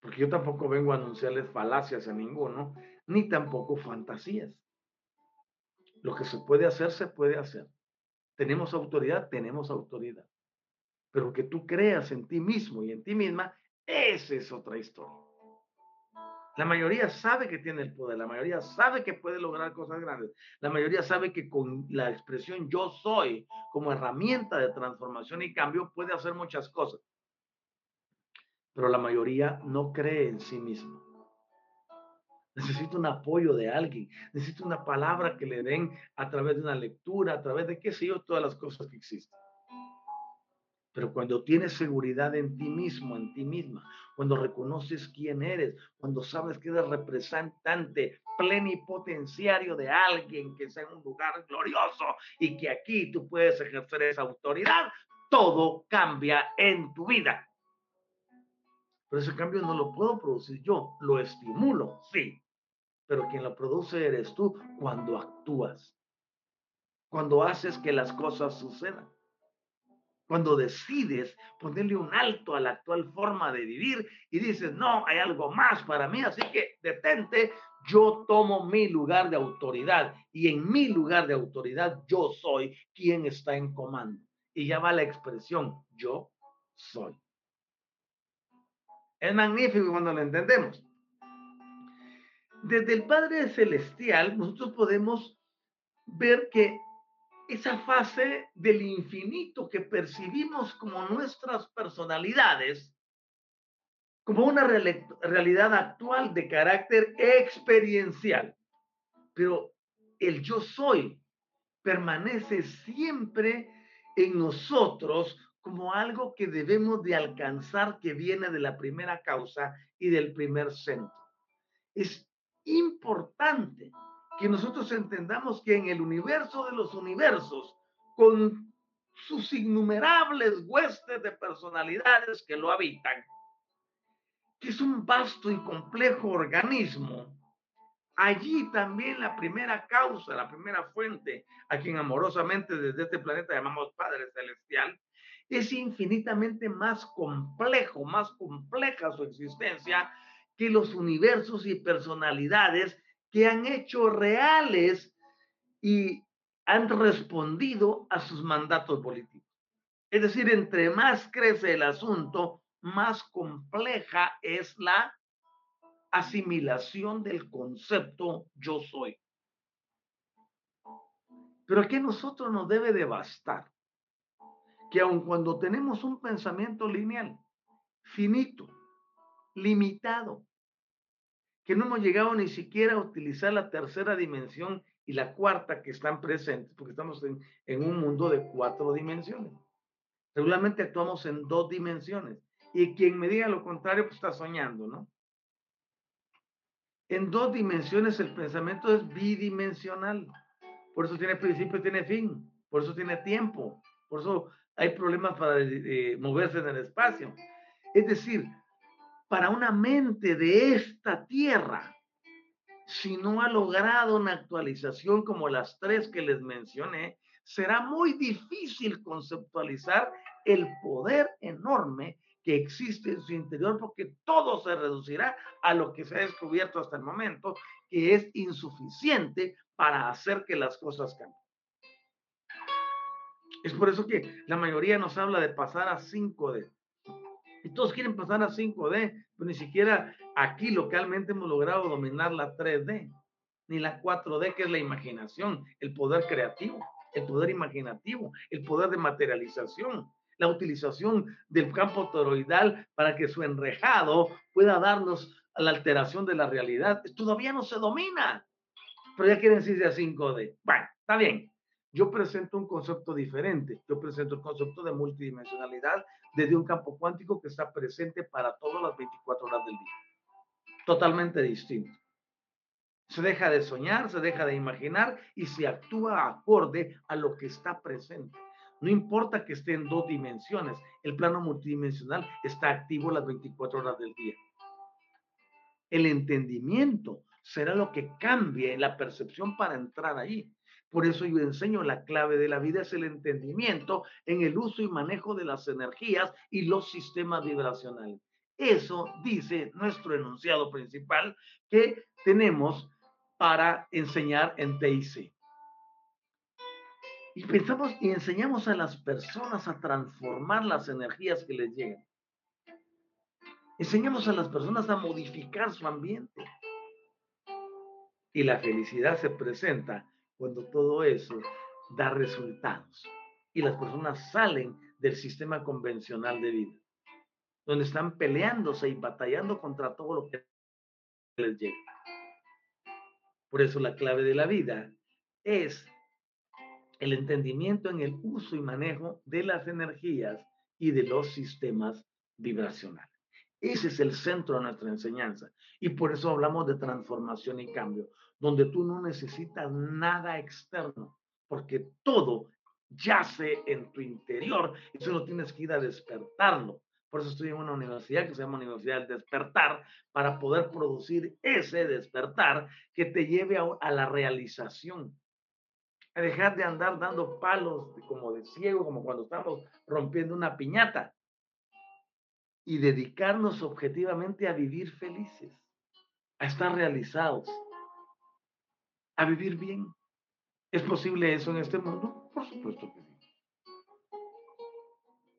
A: Porque yo tampoco vengo a anunciarles falacias a ninguno, ni tampoco fantasías. Lo que se puede hacer, se puede hacer. Tenemos autoridad, tenemos autoridad. Pero que tú creas en ti mismo y en ti misma, esa es otra historia. La mayoría sabe que tiene el poder, la mayoría sabe que puede lograr cosas grandes, la mayoría sabe que con la expresión yo soy como herramienta de transformación y cambio puede hacer muchas cosas. Pero la mayoría no cree en sí mismo. Necesito un apoyo de alguien, necesito una palabra que le den a través de una lectura, a través de qué sé yo, todas las cosas que existen. Pero cuando tienes seguridad en ti mismo, en ti misma, cuando reconoces quién eres, cuando sabes que eres representante plenipotenciario de alguien que está en un lugar glorioso y que aquí tú puedes ejercer esa autoridad, todo cambia en tu vida. Pero ese cambio no lo puedo producir yo, lo estimulo, sí, pero quien lo produce eres tú cuando actúas, cuando haces que las cosas sucedan, cuando decides ponerle un alto a la actual forma de vivir y dices, no, hay algo más para mí, así que detente, yo tomo mi lugar de autoridad y en mi lugar de autoridad yo soy quien está en comando. Y ya va la expresión, yo soy. Es magnífico cuando lo entendemos desde el Padre Celestial nosotros podemos ver que esa fase del infinito que percibimos como nuestras personalidades, como una realidad actual de carácter experiencial, pero el yo soy permanece siempre en nosotros como algo que debemos de alcanzar que viene de la primera causa y del primer centro. Es importante que nosotros entendamos que en el universo de los universos, con sus innumerables huestes de personalidades que lo habitan, que es un vasto y complejo organismo, allí también la primera causa, la primera fuente, a quien amorosamente desde este planeta llamamos Padre Celestial, es infinitamente más complejo, más compleja su existencia que los universos y personalidades que han hecho reales y han respondido a sus mandatos políticos. Es decir, entre más crece el asunto, más compleja es la asimilación del concepto yo soy. Pero aquí nosotros nos debe de bastar que aun cuando tenemos un pensamiento lineal, finito, limitado, que no hemos llegado ni siquiera a utilizar la tercera dimensión y la cuarta que están presentes, porque estamos en, en un mundo de cuatro dimensiones. Regularmente actuamos en dos dimensiones. Y quien me diga lo contrario, pues está soñando, ¿no? En dos dimensiones el pensamiento es bidimensional. Por eso tiene principio y tiene fin. Por eso tiene tiempo. Por eso hay problemas para eh, moverse en el espacio. Es decir, para una mente de esta tierra si no ha logrado una actualización como las tres que les mencioné, será muy difícil conceptualizar el poder enorme que existe en su interior porque todo se reducirá a lo que se ha descubierto hasta el momento, que es insuficiente para hacer que las cosas cambien. Es por eso que la mayoría nos habla de pasar a 5D. Y todos quieren pasar a 5D, pero ni siquiera aquí localmente hemos logrado dominar la 3D, ni la 4D, que es la imaginación, el poder creativo, el poder imaginativo, el poder de materialización, la utilización del campo toroidal para que su enrejado pueda darnos la alteración de la realidad. Todavía no se domina, pero ya quieren decirse a 5D. Bueno, está bien. Yo presento un concepto diferente. Yo presento el concepto de multidimensionalidad desde un campo cuántico que está presente para todas las 24 horas del día. Totalmente distinto. Se deja de soñar, se deja de imaginar y se actúa acorde a lo que está presente. No importa que esté en dos dimensiones, el plano multidimensional está activo las 24 horas del día. El entendimiento será lo que cambie la percepción para entrar ahí. Por eso yo enseño la clave de la vida es el entendimiento en el uso y manejo de las energías y los sistemas vibracionales. Eso dice nuestro enunciado principal que tenemos para enseñar en TIC. Y pensamos y enseñamos a las personas a transformar las energías que les llegan. Enseñamos a las personas a modificar su ambiente. Y la felicidad se presenta cuando todo eso da resultados. Y las personas salen del sistema convencional de vida, donde están peleándose y batallando contra todo lo que les llega. Por eso la clave de la vida es el entendimiento en el uso y manejo de las energías y de los sistemas vibracionales. Ese es el centro de nuestra enseñanza. Y por eso hablamos de transformación y cambio, donde tú no necesitas nada externo, porque todo yace en tu interior y solo tienes que ir a despertarlo. Por eso estoy en una universidad que se llama Universidad del Despertar, para poder producir ese despertar que te lleve a, a la realización. A dejar de andar dando palos como de ciego, como cuando estamos rompiendo una piñata, y dedicarnos objetivamente a vivir felices, a estar realizados, a vivir bien. ¿Es posible eso en este mundo? Por supuesto que sí.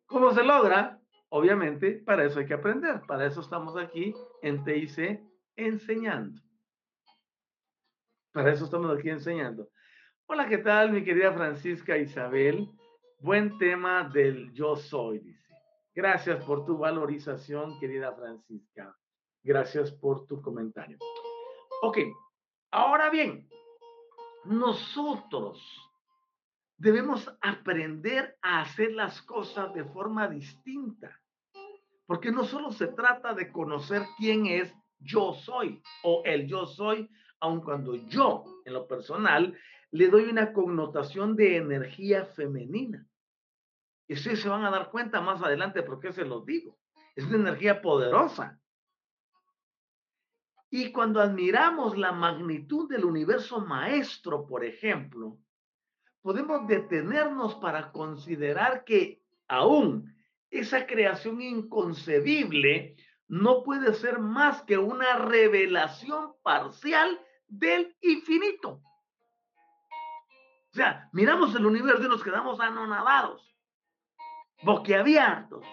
A: ¿Cómo se logra? Obviamente, para eso hay que aprender. Para eso estamos aquí en TIC enseñando. Para eso estamos aquí enseñando. Hola, ¿qué tal, mi querida Francisca Isabel? Buen tema del yo soy, dice. Gracias por tu valorización, querida Francisca. Gracias por tu comentario. Ok, ahora bien, nosotros debemos aprender a hacer las cosas de forma distinta, porque no solo se trata de conocer quién es yo soy o el yo soy, aun cuando yo, en lo personal, le doy una connotación de energía femenina. Y ustedes se van a dar cuenta más adelante por qué se los digo. Es una energía poderosa. Y cuando admiramos la magnitud del universo maestro, por ejemplo, podemos detenernos para considerar que aún esa creación inconcebible no puede ser más que una revelación parcial del infinito. O sea, miramos el universo y nos quedamos anonadados, boquiabiertos.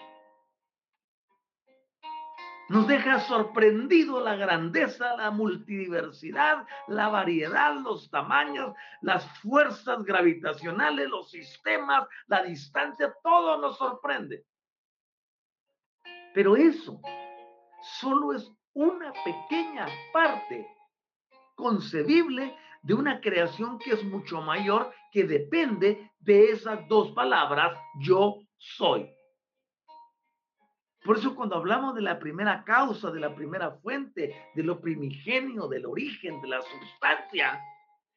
A: Nos deja sorprendido la grandeza, la multidiversidad, la variedad, los tamaños, las fuerzas gravitacionales, los sistemas, la distancia, todo nos sorprende. Pero eso solo es una pequeña parte concebible de una creación que es mucho mayor, que depende de esas dos palabras, yo soy. Por eso cuando hablamos de la primera causa, de la primera fuente, de lo primigenio, del origen, de la sustancia,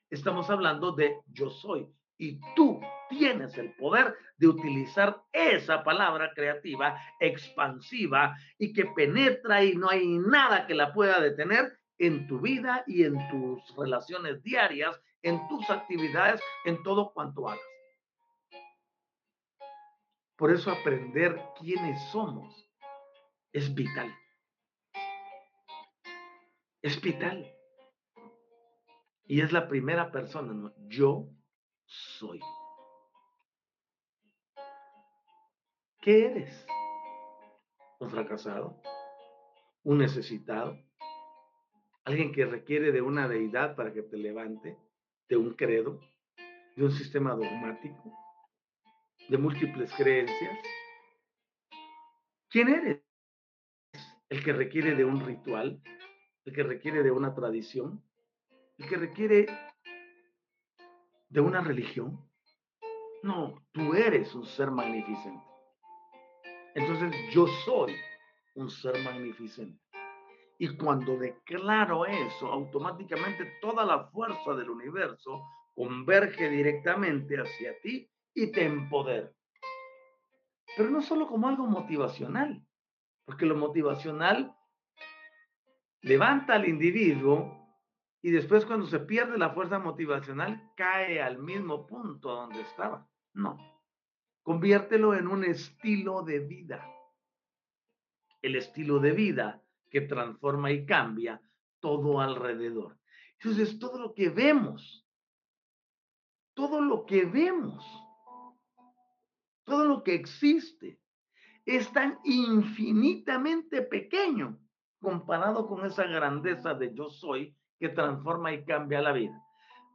A: estamos hablando de yo soy. Y tú tienes el poder de utilizar esa palabra creativa, expansiva y que penetra y no hay nada que la pueda detener en tu vida y en tus relaciones diarias, en tus actividades, en todo cuanto hagas. Por eso aprender quiénes somos es vital. Es vital. Y es la primera persona, ¿no? Yo soy. ¿Qué eres? un fracasado, un necesitado, alguien que requiere de una deidad para que te levante, de un credo, de un sistema dogmático, de múltiples creencias. ¿Quién eres? ¿El que requiere de un ritual? ¿El que requiere de una tradición? ¿El que requiere de una religión? No, tú eres un ser magnificente. Entonces yo soy un ser magnificente. Y cuando declaro eso, automáticamente toda la fuerza del universo converge directamente hacia ti y te empodera. Pero no solo como algo motivacional, porque lo motivacional levanta al individuo y después cuando se pierde la fuerza motivacional cae al mismo punto donde estaba. No, conviértelo en un estilo de vida. El estilo de vida que transforma y cambia todo alrededor. Entonces, todo lo que vemos, todo lo que vemos, todo lo que existe, es tan infinitamente pequeño comparado con esa grandeza de yo soy que transforma y cambia la vida.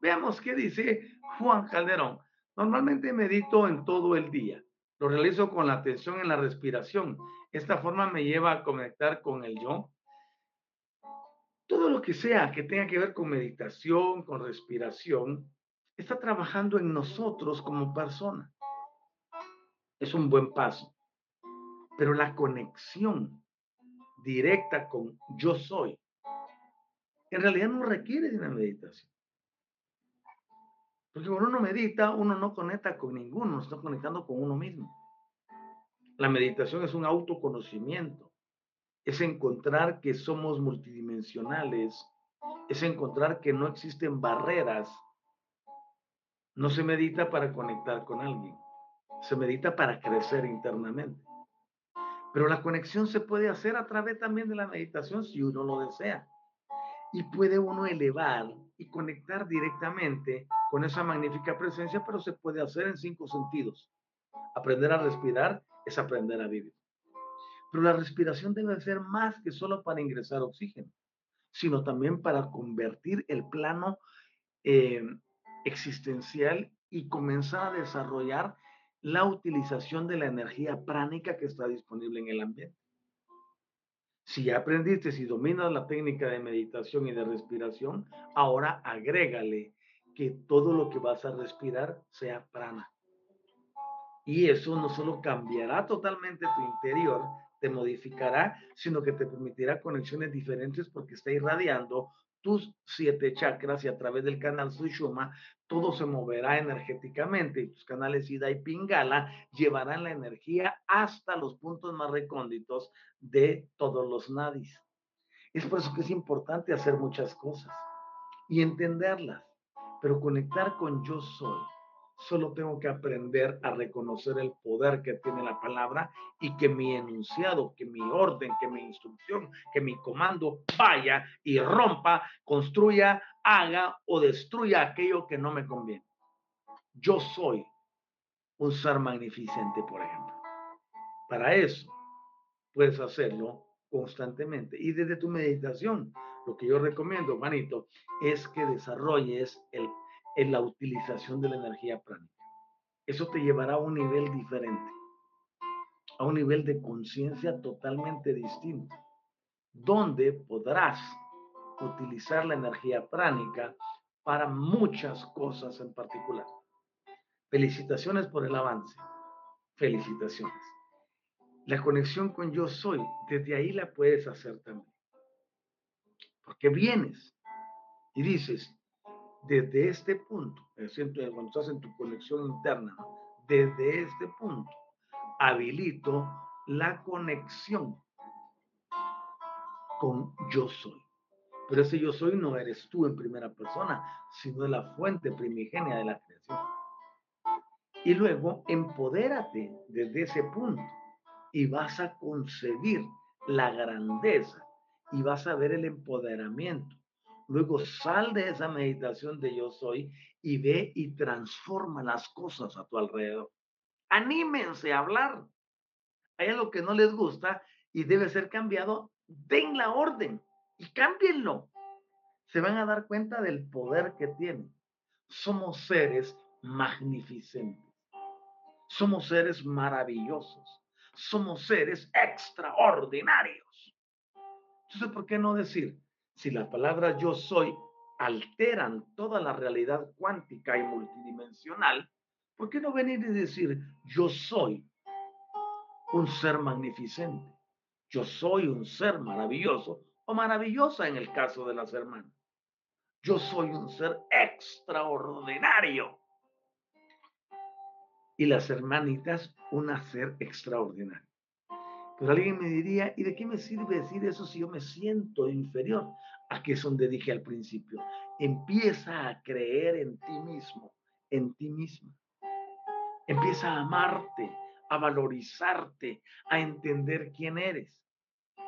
A: Veamos qué dice Juan Calderón. Normalmente medito en todo el día. Lo realizo con la atención en la respiración. Esta forma me lleva a conectar con el yo. Todo lo que sea que tenga que ver con meditación, con respiración, está trabajando en nosotros como persona. Es un buen paso. Pero la conexión directa con yo soy, en realidad no requiere de una meditación. Porque cuando uno medita, uno no conecta con ninguno, está conectando con uno mismo. La meditación es un autoconocimiento, es encontrar que somos multidimensionales, es encontrar que no existen barreras. No se medita para conectar con alguien, se medita para crecer internamente. Pero la conexión se puede hacer a través también de la meditación si uno lo desea. Y puede uno elevar y conectar directamente con esa magnífica presencia, pero se puede hacer en cinco sentidos. Aprender a respirar es aprender a vivir. Pero la respiración debe ser más que solo para ingresar oxígeno, sino también para convertir el plano eh, existencial y comenzar a desarrollar la utilización de la energía pránica que está disponible en el ambiente. Si ya aprendiste, si dominas la técnica de meditación y de respiración, ahora agrégale que todo lo que vas a respirar sea prana. Y eso no solo cambiará totalmente tu interior, te modificará, sino que te permitirá conexiones diferentes porque está irradiando tus siete chakras y a través del canal Sushuma todo se moverá energéticamente y tus canales Ida y Pingala llevarán la energía hasta los puntos más recónditos de todos los nadis. Es por eso que es importante hacer muchas cosas y entenderlas pero conectar con yo soy. Solo tengo que aprender a reconocer el poder que tiene la palabra y que mi enunciado, que mi orden, que mi instrucción, que mi comando vaya y rompa, construya, haga o destruya aquello que no me conviene. Yo soy un ser magnificente, por ejemplo. Para eso puedes hacerlo constantemente y desde tu meditación lo que yo recomiendo, manito, es que desarrolles el, en la utilización de la energía pránica. Eso te llevará a un nivel diferente, a un nivel de conciencia totalmente distinto, donde podrás utilizar la energía pránica para muchas cosas en particular. Felicitaciones por el avance. Felicitaciones. La conexión con yo soy, desde ahí la puedes hacer también. Porque vienes y dices, desde este punto, cuando estás en tu conexión interna, desde este punto, habilito la conexión con yo soy. Pero ese yo soy no eres tú en primera persona, sino la fuente primigenia de la creación. Y luego empodérate desde ese punto y vas a concebir la grandeza y vas a ver el empoderamiento. Luego sal de esa meditación de yo soy y ve y transforma las cosas a tu alrededor. Anímense a hablar. Hay algo que no les gusta y debe ser cambiado, den la orden y cámbienlo. Se van a dar cuenta del poder que tienen. Somos seres magnificentes. Somos seres maravillosos. Somos seres extraordinarios. Entonces, ¿por qué no decir, si la palabra yo soy alteran toda la realidad cuántica y multidimensional, ¿por qué no venir y decir, yo soy un ser magnificente? Yo soy un ser maravilloso o maravillosa en el caso de las hermanas. Yo soy un ser extraordinario. Y las hermanitas, un ser extraordinario. Pero alguien me diría, ¿y de qué me sirve decir eso si yo me siento inferior? Aquí es donde dije al principio, empieza a creer en ti mismo, en ti mismo. Empieza a amarte, a valorizarte, a entender quién eres.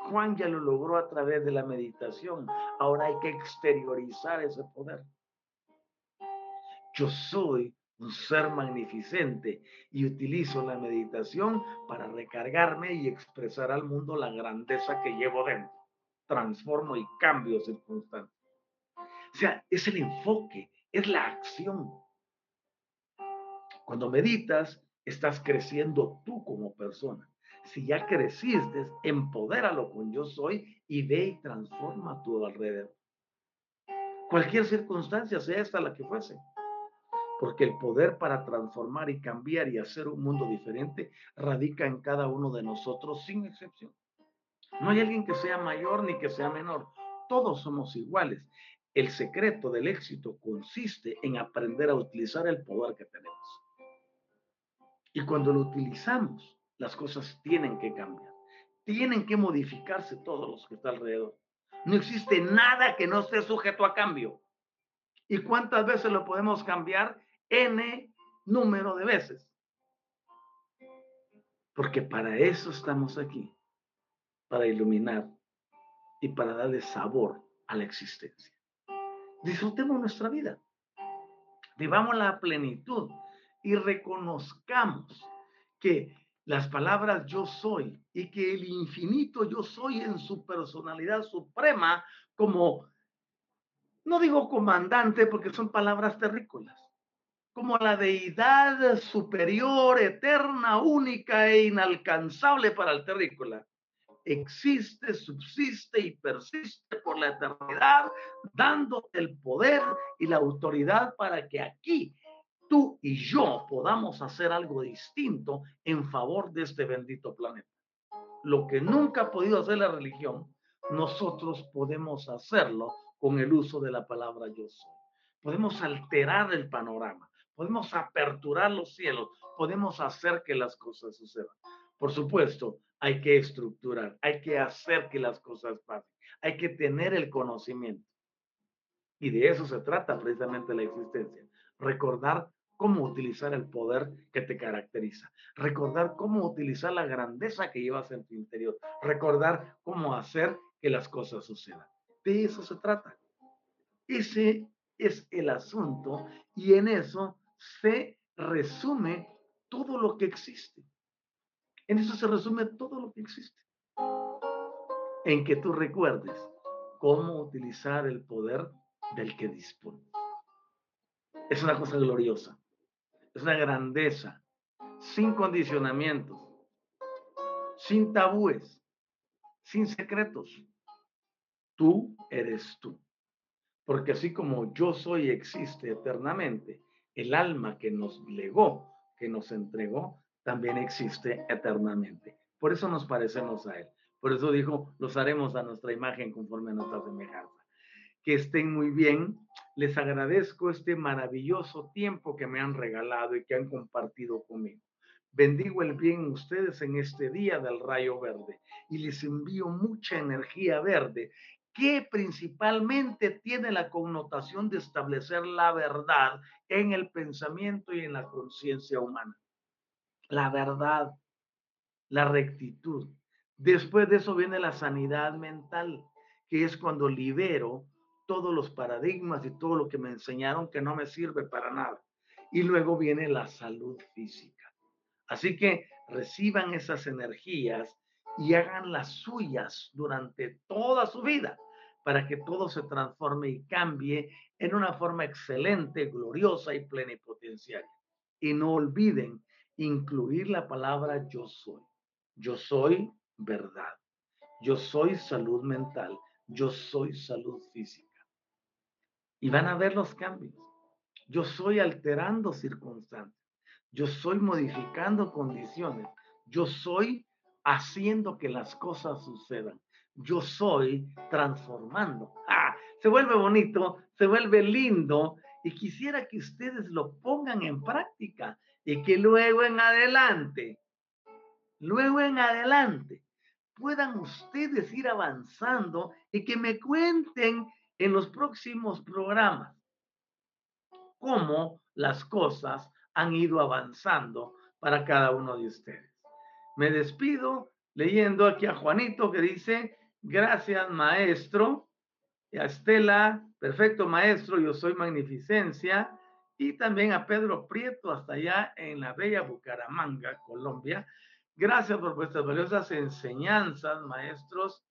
A: Juan ya lo logró a través de la meditación. Ahora hay que exteriorizar ese poder. Yo soy un ser magnificente y utilizo la meditación para recargarme y expresar al mundo la grandeza que llevo dentro. Transformo y cambio circunstancias. O sea, es el enfoque, es la acción. Cuando meditas, estás creciendo tú como persona si ya creciste, empodéralo con yo soy y ve y transforma tu alrededor. Cualquier circunstancia, sea esta la que fuese. Porque el poder para transformar y cambiar y hacer un mundo diferente radica en cada uno de nosotros sin excepción. No hay alguien que sea mayor ni que sea menor. Todos somos iguales. El secreto del éxito consiste en aprender a utilizar el poder que tenemos. Y cuando lo utilizamos, las cosas tienen que cambiar. Tienen que modificarse todos los que están alrededor. No existe nada que no esté sujeto a cambio. ¿Y cuántas veces lo podemos cambiar? N número de veces. Porque para eso estamos aquí, para iluminar y para darle sabor a la existencia. Disfrutemos nuestra vida, vivamos la plenitud y reconozcamos que las palabras yo soy y que el infinito yo soy en su personalidad suprema como, no digo comandante porque son palabras terrícolas, como la deidad superior, eterna, única e inalcanzable para el terrícola. Existe, subsiste y persiste por la eternidad, dando el poder y la autoridad para que aquí tú y yo podamos hacer algo distinto en favor de este bendito planeta. Lo que nunca ha podido hacer la religión, nosotros podemos hacerlo con el uso de la palabra yo soy. Podemos alterar el panorama, podemos aperturar los cielos, podemos hacer que las cosas sucedan. Por supuesto, hay que estructurar, hay que hacer que las cosas pasen, hay que tener el conocimiento. Y de eso se trata precisamente la existencia. Recordar cómo utilizar el poder que te caracteriza, recordar cómo utilizar la grandeza que llevas en tu interior, recordar cómo hacer que las cosas sucedan. De eso se trata. Ese es el asunto y en eso se resume todo lo que existe. En eso se resume todo lo que existe. En que tú recuerdes cómo utilizar el poder del que dispones. Es una cosa gloriosa es una grandeza, sin condicionamientos, sin tabúes, sin secretos. Tú eres tú. Porque así como yo soy existe eternamente, el alma que nos legó, que nos entregó, también existe eternamente. Por eso nos parecemos a Él. Por eso dijo, los haremos a nuestra imagen conforme a nuestra semejanza que estén muy bien. Les agradezco este maravilloso tiempo que me han regalado y que han compartido conmigo. Bendigo el bien ustedes en este día del rayo verde y les envío mucha energía verde que principalmente tiene la connotación de establecer la verdad en el pensamiento y en la conciencia humana. La verdad, la rectitud. Después de eso viene la sanidad mental, que es cuando libero todos los paradigmas y todo lo que me enseñaron que no me sirve para nada. Y luego viene la salud física. Así que reciban esas energías y hagan las suyas durante toda su vida para que todo se transforme y cambie en una forma excelente, gloriosa y plenipotenciaria. Y no olviden incluir la palabra yo soy. Yo soy verdad. Yo soy salud mental. Yo soy salud física. Y van a ver los cambios. Yo soy alterando circunstancias. Yo soy modificando condiciones. Yo soy haciendo que las cosas sucedan yo soy transformando. ¡Ah! Se vuelve bonito, se vuelve lindo y quisiera que ustedes lo pongan en práctica y que luego en adelante, luego en adelante, puedan ustedes ir avanzando y que me cuenten en los próximos programas cómo las cosas han ido avanzando para cada uno de ustedes. Me despido leyendo aquí a Juanito que dice, Gracias, maestro. Y a Estela, perfecto maestro, yo soy magnificencia. Y también a Pedro Prieto, hasta allá en la bella Bucaramanga, Colombia. Gracias por vuestras valiosas enseñanzas, maestros.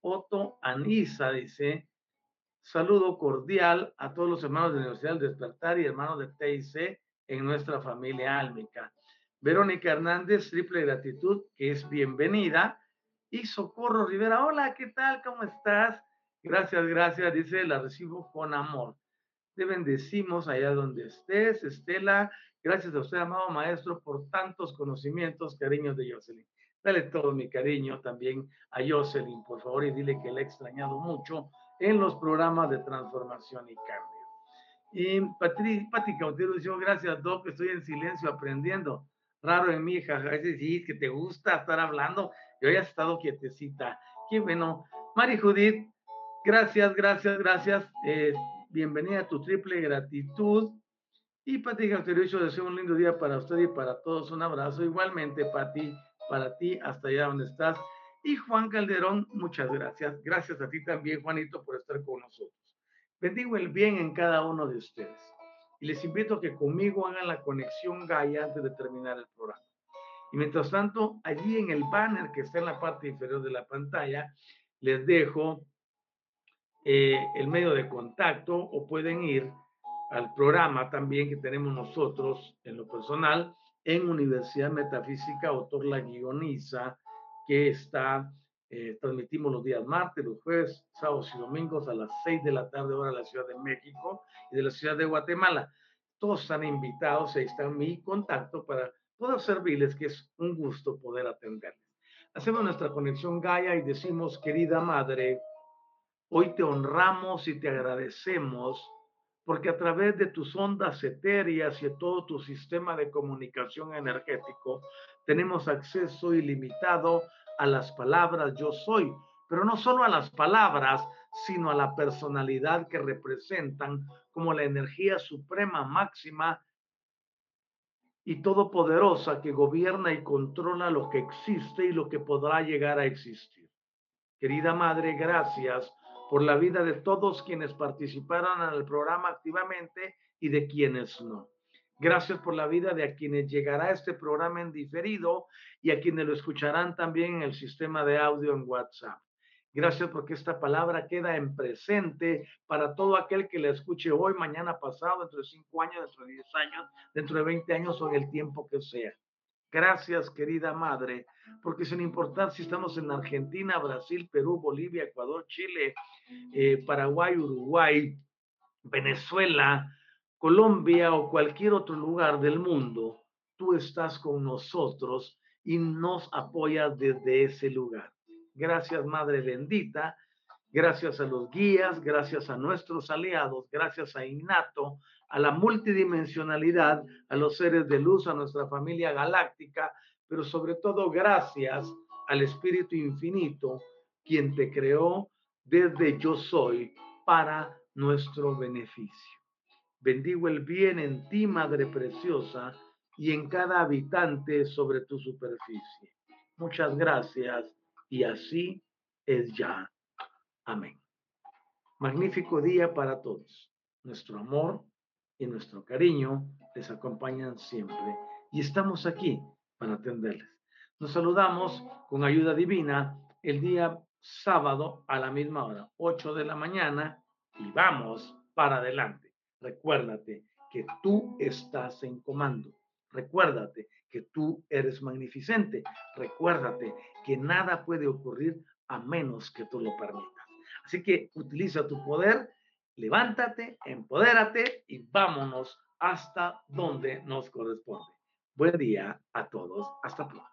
A: Otto Anisa dice, saludo cordial a todos los hermanos de la Universidad del Despertar y hermanos de TIC en nuestra familia álmica. Verónica Hernández, triple gratitud, que es bienvenida y Socorro Rivera. Hola, ¿qué tal? ¿Cómo estás? Gracias, gracias. Dice, la recibo con amor. Te bendecimos allá donde estés, Estela. Gracias a usted, amado maestro, por tantos conocimientos, cariños de Jocelyn. Dale todo mi cariño también a Jocelyn, por favor, y dile que le he extrañado mucho en los programas de transformación y cambio. Y Patri, Pati Cautero dice, gracias, Doc, estoy en silencio aprendiendo. Raro en mí, jaja, es que te gusta estar hablando yo ya he estado quietecita. Qué bueno. Mari Judith, gracias, gracias, gracias. Eh, bienvenida a tu triple gratitud. Y Pati Gautericho, deseo un lindo día para usted y para todos. Un abrazo igualmente, Pati, para ti, hasta allá donde estás. Y Juan Calderón, muchas gracias. Gracias a ti también, Juanito, por estar con nosotros. Bendigo el bien en cada uno de ustedes. Y les invito a que conmigo hagan la conexión Gaia antes de terminar el programa. Y mientras tanto, allí en el banner que está en la parte inferior de la pantalla, les dejo eh, el medio de contacto o pueden ir al programa también que tenemos nosotros en lo personal en Universidad Metafísica, autor la guioniza, que está, eh, transmitimos los días martes, los jueves, sábados y domingos a las 6 de la tarde hora de la Ciudad de México y de la Ciudad de Guatemala. Todos están invitados, ahí está mi contacto para puedo servirles, que es un gusto poder atenderles. Hacemos nuestra conexión Gaia y decimos, querida Madre, hoy te honramos y te agradecemos porque a través de tus ondas etéreas y de todo tu sistema de comunicación energético tenemos acceso ilimitado a las palabras yo soy, pero no solo a las palabras, sino a la personalidad que representan como la energía suprema máxima y todopoderosa que gobierna y controla lo que existe y lo que podrá llegar a existir. Querida Madre, gracias por la vida de todos quienes participaron en el programa activamente y de quienes no. Gracias por la vida de a quienes llegará este programa en diferido y a quienes lo escucharán también en el sistema de audio en WhatsApp. Gracias porque esta palabra queda en presente para todo aquel que la escuche hoy, mañana pasado, dentro de cinco años, dentro de diez años, dentro de veinte años o en el tiempo que sea. Gracias, querida madre, porque sin importar si estamos en Argentina, Brasil, Perú, Bolivia, Ecuador, Chile, eh, Paraguay, Uruguay, Venezuela, Colombia o cualquier otro lugar del mundo, tú estás con nosotros y nos apoyas desde ese lugar. Gracias, Madre bendita. Gracias a los guías, gracias a nuestros aliados, gracias a Innato, a la multidimensionalidad, a los seres de luz, a nuestra familia galáctica, pero sobre todo gracias al Espíritu Infinito, quien te creó desde yo soy para nuestro beneficio. Bendigo el bien en ti, Madre Preciosa, y en cada habitante sobre tu superficie. Muchas gracias y así es ya. Amén. Magnífico día para todos. Nuestro amor y nuestro cariño les acompañan siempre y estamos aquí para atenderles. Nos saludamos con ayuda divina el día sábado a la misma hora, 8 de la mañana, y vamos para adelante. Recuérdate que tú estás en comando. Recuérdate que tú eres magnificente. Recuérdate que nada puede ocurrir a menos que tú lo permitas. Así que utiliza tu poder, levántate, empodérate y vámonos hasta donde nos corresponde. Buen día a todos. Hasta pronto.